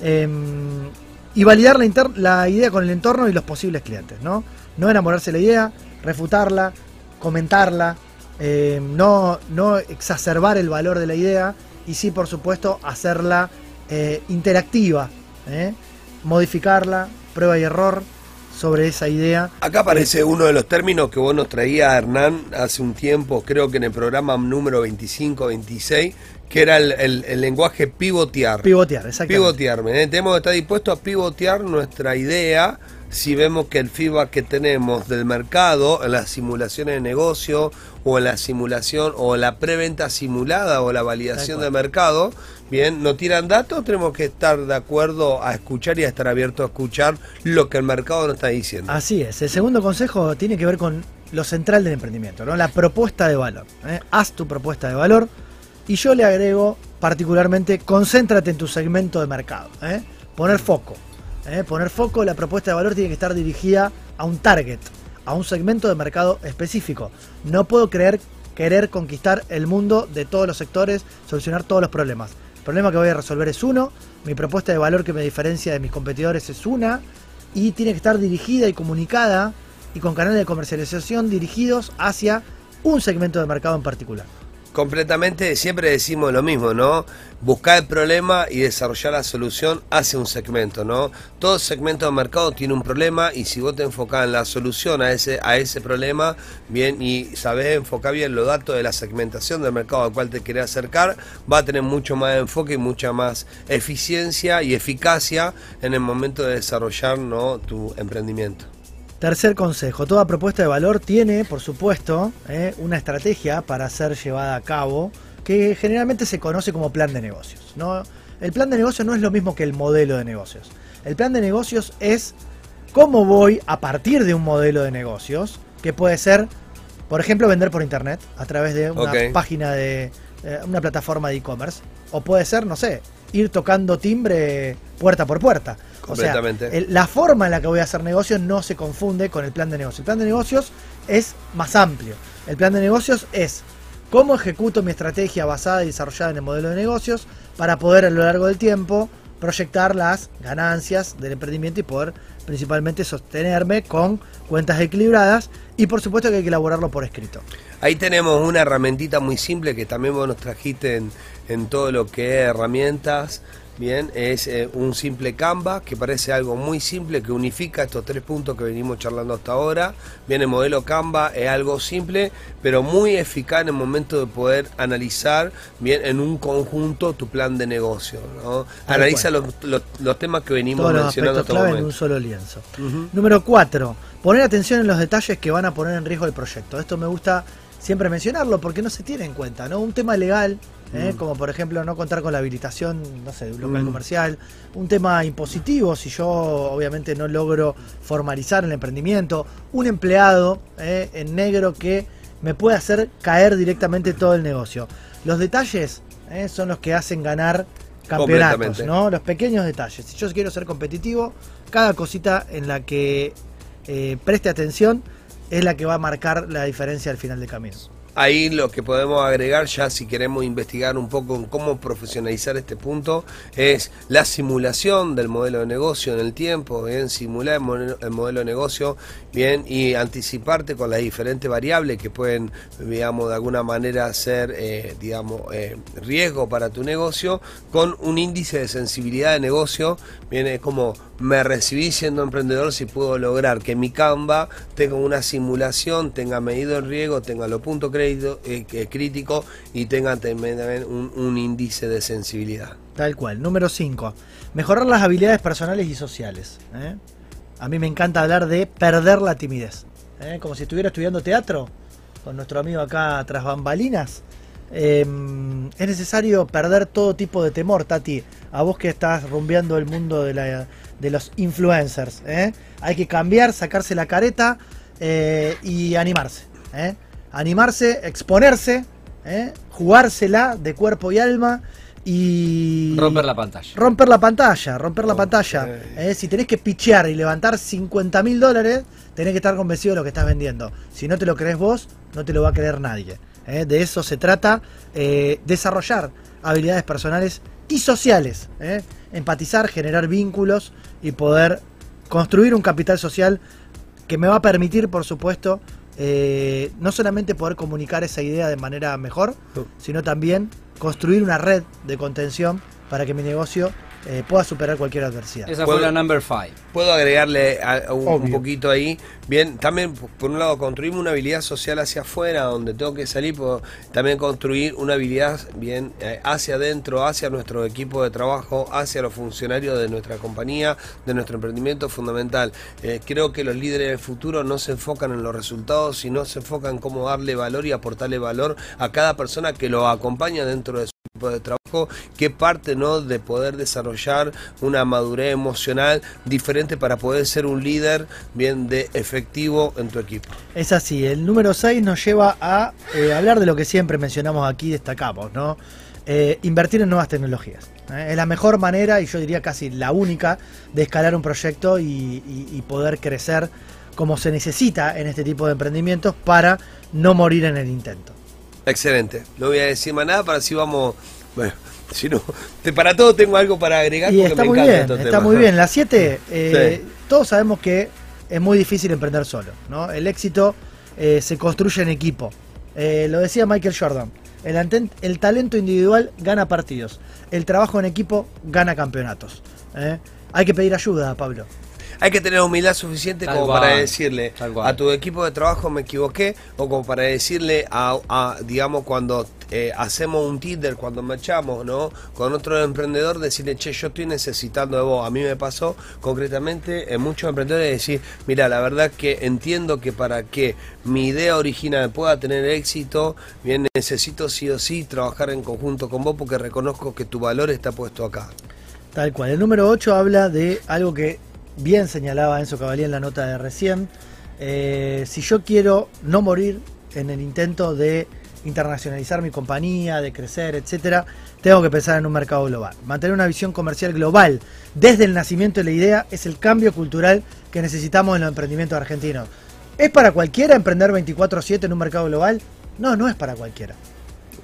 Em, y validar la, idea con el entorno y los posibles clientes, ¿no? No enamorarse de la idea, refutarla, comentarla, eh, no, no exacerbar el valor de la idea y sí, por supuesto, hacerla eh, interactiva, ¿eh? modificarla, prueba y error sobre esa idea. Acá aparece uno de los términos que vos nos traía Hernán hace un tiempo, creo que en el programa número 25, 26, que era el, el- el lenguaje pivotear. Pivotear, exactamente. Pivotear, ¿eh? tenemos que estar dispuestos a pivotear nuestra idea si vemos que el feedback que tenemos del mercado en las simulaciones de negocio o en la simulación o la preventa simulada o la validación de mercado, bien, no tiran datos, tenemos que estar de acuerdo a escuchar y a estar abiertos a escuchar lo que el mercado nos está diciendo. Así es. El segundo consejo tiene que ver con lo central del emprendimiento, ¿no? La propuesta de valor. ¿eh? Haz tu propuesta de valor. Y yo le agrego particularmente, concéntrate en tu segmento de mercado. ¿eh? Poner foco. ¿eh? Poner foco, la propuesta de valor tiene que estar dirigida a un target, a un segmento de mercado específico. No puedo creer, querer conquistar el mundo de todos los sectores, solucionar todos los problemas. El problema que voy a resolver es uno, mi propuesta de valor que me diferencia de mis competidores es una, y tiene que estar dirigida y comunicada y con canales de comercialización dirigidos hacia un segmento de mercado en particular. Completamente, siempre decimos lo mismo, ¿no? Buscar el problema y desarrollar la solución hacia un segmento, ¿no? Todo segmento de mercado tiene un problema y si vos te enfocás en la solución a ese, a ese problema, bien, y sabés enfocar bien los datos de la segmentación del mercado al cual te querés acercar, va a tener mucho más enfoque y mucha más eficiencia y eficacia en el momento de desarrollar, ¿no? tu emprendimiento. Tercer consejo, toda propuesta de valor tiene, por supuesto, eh, una estrategia para ser llevada a cabo que generalmente se conoce como plan de negocios. ¿no? El plan de negocios no es lo mismo que el modelo de negocios. El plan de negocios es cómo voy a partir de un modelo de negocios, que puede ser, por ejemplo, vender por internet a través de una página de eh, una plataforma de e-commerce, o puede ser, no sé, ir tocando timbre puerta por puerta. O sea, el- la forma en la que voy a hacer negocios no se confunde con el plan de negocios. El plan de negocios es más amplio. El plan de negocios es cómo ejecuto mi estrategia basada y desarrollada en el modelo de negocios para poder a lo largo del tiempo proyectar las ganancias del emprendimiento y poder principalmente sostenerme con cuentas equilibradas y por supuesto que hay que elaborarlo por escrito. Ahí tenemos una herramientita muy simple que también vos nos trajiste en, en todo lo que es herramientas. Bien, es eh, un simple Canva que parece algo muy simple que unifica estos tres puntos que venimos charlando hasta ahora. Bien, el modelo Canva es algo simple, pero muy eficaz en el momento de poder analizar bien en un conjunto tu plan de negocio. ¿no? Analiza los, los- los temas que venimos Todos los mencionando hasta clave en un solo lienzo. Número 4. Poner atención en los detalles que van a poner en riesgo el proyecto. Esto me gusta siempre mencionarlo porque no se tiene en cuenta, ¿no? Un tema legal, ¿eh? como por ejemplo no contar con la habilitación, no sé, de un local Mm. comercial. Un tema impositivo, si yo obviamente no logro formalizar el emprendimiento. Un empleado ¿eh? en negro que me puede hacer caer directamente todo el negocio. Los detalles ¿eh? son los que hacen ganar campeonatos. ¿no? Los pequeños detalles. Si yo quiero ser competitivo, cada cosita en la que eh, preste atención es la que va a marcar la diferencia al final del camino. Ahí lo que podemos agregar ya si queremos investigar un poco en cómo profesionalizar este punto es la simulación del modelo de negocio en el tiempo, bien, simular el modelo, el modelo de negocio, bien, y anticiparte con las diferentes variables que pueden, digamos, de alguna manera ser, eh, digamos, eh, riesgo para tu negocio, con un índice de sensibilidad de negocio, bien, es como me recibí siendo emprendedor si puedo lograr que mi Canva tenga una simulación, tenga medido el riesgo, tenga los puntos crédito, eh, críticos y tenga también un, un índice de sensibilidad. Tal cual. Número 5. Mejorar las habilidades personales y sociales. ¿eh? A mí me encanta hablar de perder la timidez. ¿eh? Como si estuviera estudiando teatro con nuestro amigo acá tras bambalinas. Eh, es necesario perder todo tipo de temor, Tati. A vos que estás rumbeando el mundo de, la- de los influencers. ¿eh? Hay que cambiar, sacarse la careta eh, y animarse. ¿eh? Animarse, exponerse, ¿eh? jugársela de cuerpo y alma y Romper la pantalla. romper la pantalla, romper la pantalla. Eh, si tenés que pichear y levantar 50 mil dólares, tenés que estar convencido de lo que estás vendiendo. Si no te lo crees vos, no te lo va a creer nadie. Eh, de eso se trata, eh, desarrollar habilidades personales y sociales. eh. Empatizar, generar vínculos y poder construir un capital social que me va a permitir, por supuesto, eh, no solamente poder comunicar esa idea de manera mejor, sino también construir una red de contención para que mi negocio eh, pueda superar cualquier adversidad. Esa ¿Puedo- fue la number 5. Puedo agregarle a- a un, poquito ahí. Bien, también por un lado construimos una habilidad social hacia afuera, donde tengo que salir, puedo también construir una habilidad bien eh, hacia adentro, hacia nuestro equipo de trabajo, hacia los funcionarios de nuestra compañía, de nuestro emprendimiento fundamental. Eh, creo que los líderes del futuro no se enfocan en los resultados, sino se enfocan en cómo darle valor y aportarle valor a cada persona que lo acompaña dentro de su de trabajo, qué parte no de poder desarrollar una madurez emocional diferente para poder ser un líder bien de efectivo en tu equipo. Es así, el número 6 nos lleva a eh, hablar de lo que siempre mencionamos aquí, destacamos, ¿no? Eh, invertir en nuevas tecnologías. ¿eh? Es la mejor manera, y yo diría casi la única, de escalar un proyecto y, poder crecer como se necesita en este tipo de emprendimientos para no morir en el intento. Excelente. No voy a decir más nada para si vamos. Bueno, si no. te- Para todo tengo algo para agregar Y porque está me muy bien, estos está temas. muy bien. La 7, eh, Sí. todos sabemos que es muy difícil emprender solo. ¿no? El éxito eh, se construye en equipo. Eh, lo decía Michael Jordan. El, el talento individual gana partidos. El trabajo en equipo gana campeonatos. ¿eh? Hay que pedir ayuda, Pablo. Hay que tener humildad suficiente Tal como cual, para decirle a tu equipo de trabajo me equivoqué o como para decirle a, a, digamos, cuando eh, hacemos un Tinder, cuando marchamos, ¿no? Con otro emprendedor, decirle, che, yo estoy necesitando de vos. A mí me pasó concretamente en muchos emprendedores decir, mira, la verdad que entiendo que para que mi idea original pueda tener éxito, bien, necesito sí o sí trabajar en conjunto con vos porque reconozco que tu valor está puesto acá. Tal cual. El número 8 habla de algo que bien señalaba Enzo Cavalier en la nota de recién. Eh, si yo quiero no morir en el intento de internacionalizar mi compañía, de crecer, etcétera, tengo que pensar en un mercado global. Mantener una visión comercial global desde el nacimiento de la idea es el cambio cultural que necesitamos en los emprendimientos argentinos. ¿Es para cualquiera emprender 24/7 en un mercado global? No, no es para cualquiera.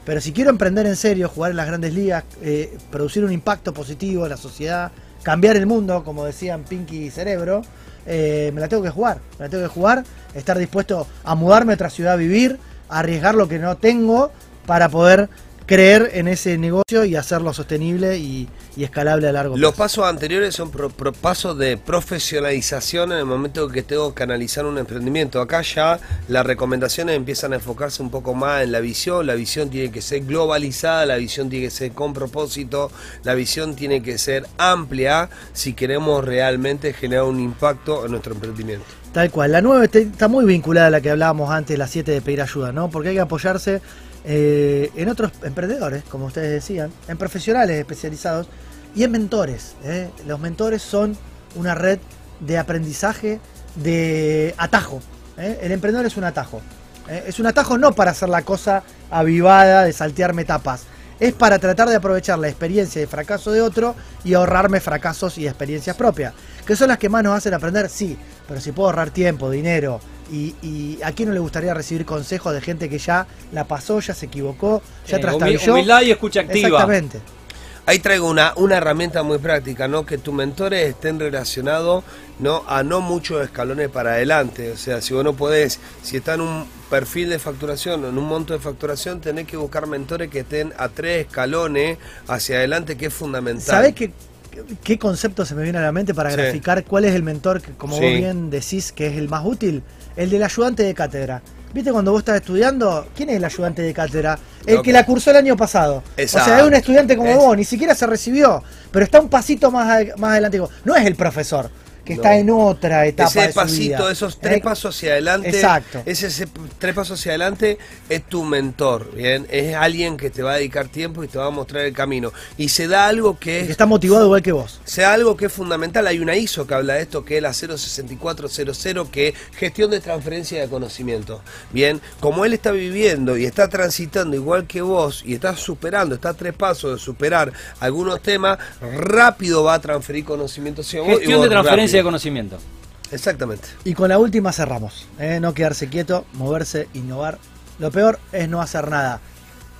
Pero si quiero emprender en serio, jugar en las grandes ligas, eh, producir un impacto positivo en la sociedad, cambiar el mundo, como decían Pinky y Cerebro, eh, me la tengo que jugar. Me la tengo que jugar, estar dispuesto a mudarme a otra ciudad a vivir, a arriesgar lo que no tengo para poder creer en ese negocio y hacerlo sostenible y, y escalable a largo Los plazo. pasos anteriores son pro- pro- pasos de profesionalización en el momento que tengo que analizar un emprendimiento. Acá ya las recomendaciones empiezan a enfocarse un poco más en la visión. La visión tiene que ser globalizada, la visión tiene que ser con propósito, la visión tiene que ser amplia si queremos realmente generar un impacto en nuestro emprendimiento. Tal cual. La 9 te- está muy vinculada a la que hablábamos antes, la 7 de pedir ayuda, ¿no? Porque hay que apoyarse eh, en otros emprendedores, como ustedes decían, en profesionales especializados y en mentores. ¿eh? Los mentores son una red de aprendizaje, de atajo. ¿eh? El emprendedor es un atajo. Es un atajo no para hacer la cosa avivada, de saltearme etapas. Es para tratar de aprovechar la experiencia de fracaso de otro y ahorrarme fracasos y experiencias propias. Que son las que más nos hacen aprender, sí. Pero si puedo ahorrar tiempo, dinero, y, y a quién no le gustaría recibir consejos de gente que ya la pasó, ya se equivocó, ya Eh, trastabilló. humi- humildad y escucha activa. Exactamente. Ahí traigo una, una herramienta muy práctica, ¿no? Que tus mentores estén relacionados ¿no? a no muchos escalones para adelante. O sea, si vos no podés, si está en un perfil de facturación o en un monto de facturación, tenés que buscar mentores que estén a tres escalones hacia adelante, que es fundamental. ¿Sabés qué, qué concepto se me viene a la mente para Sí. graficar cuál es el mentor que, como Sí. vos bien decís, que es el más útil? El del ayudante de cátedra. ¿Viste cuando vos estás estudiando? ¿Quién es el ayudante de cátedra? El que la cursó el año pasado. O sea, Exacto. es un estudiante como Es- vos, ni siquiera se recibió, pero está un pasito más, más adelante. No es el profesor. Que está en otra etapa Ese de su pasito, vida. esos tres Eh, pasos hacia adelante. Exacto. Ese, ese tres pasos hacia adelante es tu mentor, ¿bien? Es alguien que te va a dedicar tiempo y te va a mostrar el camino. Y se da algo que es que está motivado igual que vos. sea algo que es fundamental. Hay una ISO que habla de esto, que es la 06400, que es gestión de transferencia de conocimiento. Bien, como él está viviendo y está transitando igual que vos y está superando, está a tres pasos de superar algunos temas, rápido va a transferir conocimiento hacia vos. y Gestión vos de transferencia de rápido. conocimiento. Exactamente. Y con la última cerramos. ¿eh? No quedarse quieto, moverse, innovar. Lo peor es no hacer nada.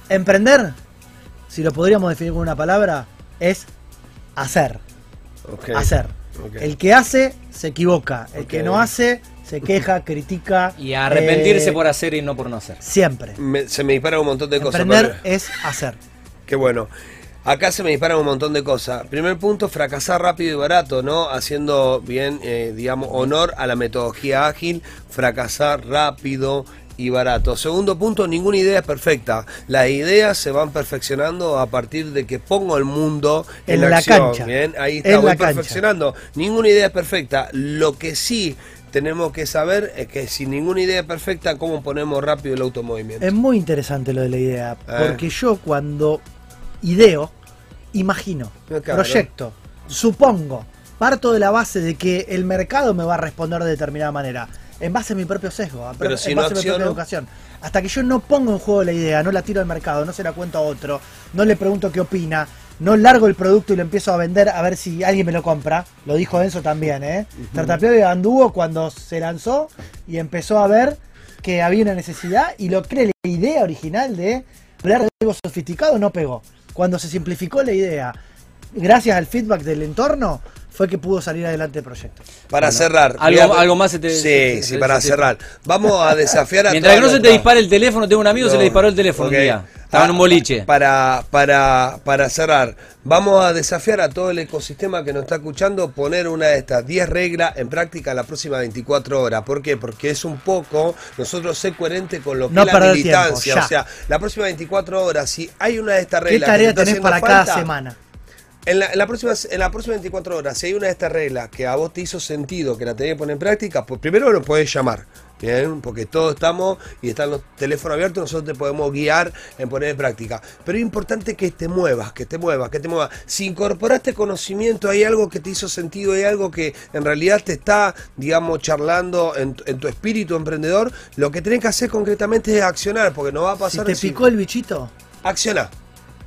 Emprender, si lo podríamos definir con una palabra, es hacer. Hacer. El que hace se equivoca. El que no hace se queja, critica. Y arrepentirse eh, por hacer y no por no hacer. Siempre. Me- se me disparan un montón de cosas. Emprender pero- es hacer. Qué bueno. Acá se me disparan un montón de cosas. Primer punto, fracasar rápido y barato, ¿no? Haciendo bien, eh, digamos, honor a la metodología ágil, fracasar rápido y barato. Segundo punto, ninguna idea es perfecta. Las ideas se van perfeccionando a partir de que pongo el mundo en, En la acción. cancha. Bien, ahí está, voy cancha. perfeccionando. Ninguna idea es perfecta. Lo que sí tenemos que saber es que sin ninguna idea es perfecta, ¿cómo ponemos rápido el automovimiento? Es muy interesante lo de la idea. Eh. Porque yo cuando ideo, imagino, Ah, proyecto, supongo, parto de la base de que el mercado me va a responder de determinada manera. En base a mi propio sesgo, Pero en si base no a mi propia acciono. educación. Hasta que yo no pongo en juego la idea, no la tiro al mercado, no se la cuento a otro, no le pregunto qué opina, no largo el producto y lo empiezo a vender a ver si alguien me lo compra. Lo dijo Enzo también, ¿eh? Tartapio anduvo cuando se lanzó y empezó a ver que había una necesidad y lo cree la idea original de hablar de algo sofisticado no pegó. Cuando se simplificó la idea, gracias al feedback del entorno, fue que pudo salir adelante el proyecto. Para Bueno, cerrar. algo- a- algo más se te- Sí, se- sí, se- para se- cerrar. Vamos a desafiar a Mientras que no se te dispare el teléfono, tengo un amigo que se No, le disparó el teléfono ok. un día. Estaba en un Ah, boliche. Para, para, para cerrar, vamos a desafiar a todo el ecosistema que nos está escuchando poner una de estas 10 reglas en práctica en las próximas 24 horas. ¿Por qué? Porque es un poco nosotros ser coherente con lo que No es la militancia. tiempo. O sea, las próximas 24 horas, si hay una de estas ¿Qué reglas. que te tarea está tenés para cada semana? En la, en, la próxima, en la próxima 24 horas, si hay una de estas reglas que a vos te hizo sentido, que la tenés que poner en práctica, pues primero lo podés llamar, ¿bien? Porque todos estamos y están los teléfonos abiertos, nosotros te podemos guiar en poner en práctica. Pero es importante que te muevas, que te muevas, que te muevas. Si incorporaste conocimiento, hay algo que te hizo sentido, hay algo que en realidad te está, digamos, charlando en, en tu espíritu emprendedor, lo que tenés que hacer concretamente es accionar, porque no va a Si pasar te de picó el bichito, Acciona.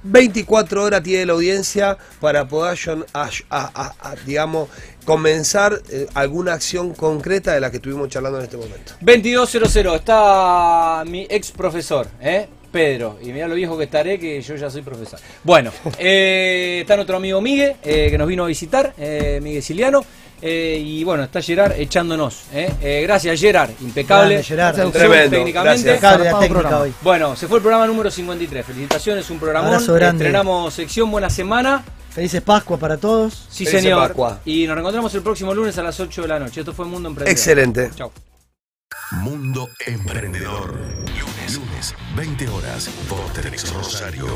24 horas tiene la audiencia para poder, a- a- a- a, digamos, comenzar eh, alguna acción concreta de la que estuvimos charlando en este momento. 2200, está mi ex profesor, ¿eh? Pedro. Y mira lo viejo que estaré, que yo ya soy profesor. Bueno, eh, está nuestro amigo Miguel, eh, que nos vino a visitar, eh, Miguel Siliano. Eh, y bueno, está Gerard echándonos. ¿eh? Eh, gracias, Gerard. Impecable. Grande, Gerard. Producción Tremendo, técnicamente. gracias. Técnica hoy. Bueno, se fue el programa número 53. Felicitaciones, un programón. Estrenamos sección Buena Semana. Felices Pascua para todos. Sí, Felices señor. Pascua. Y nos reencontramos el próximo lunes a las 8 de la noche. Esto fue Mundo Emprendedor. Excelente. Chao. Mundo Emprendedor. Lunes, lunes, 20 horas por Telex Rosario.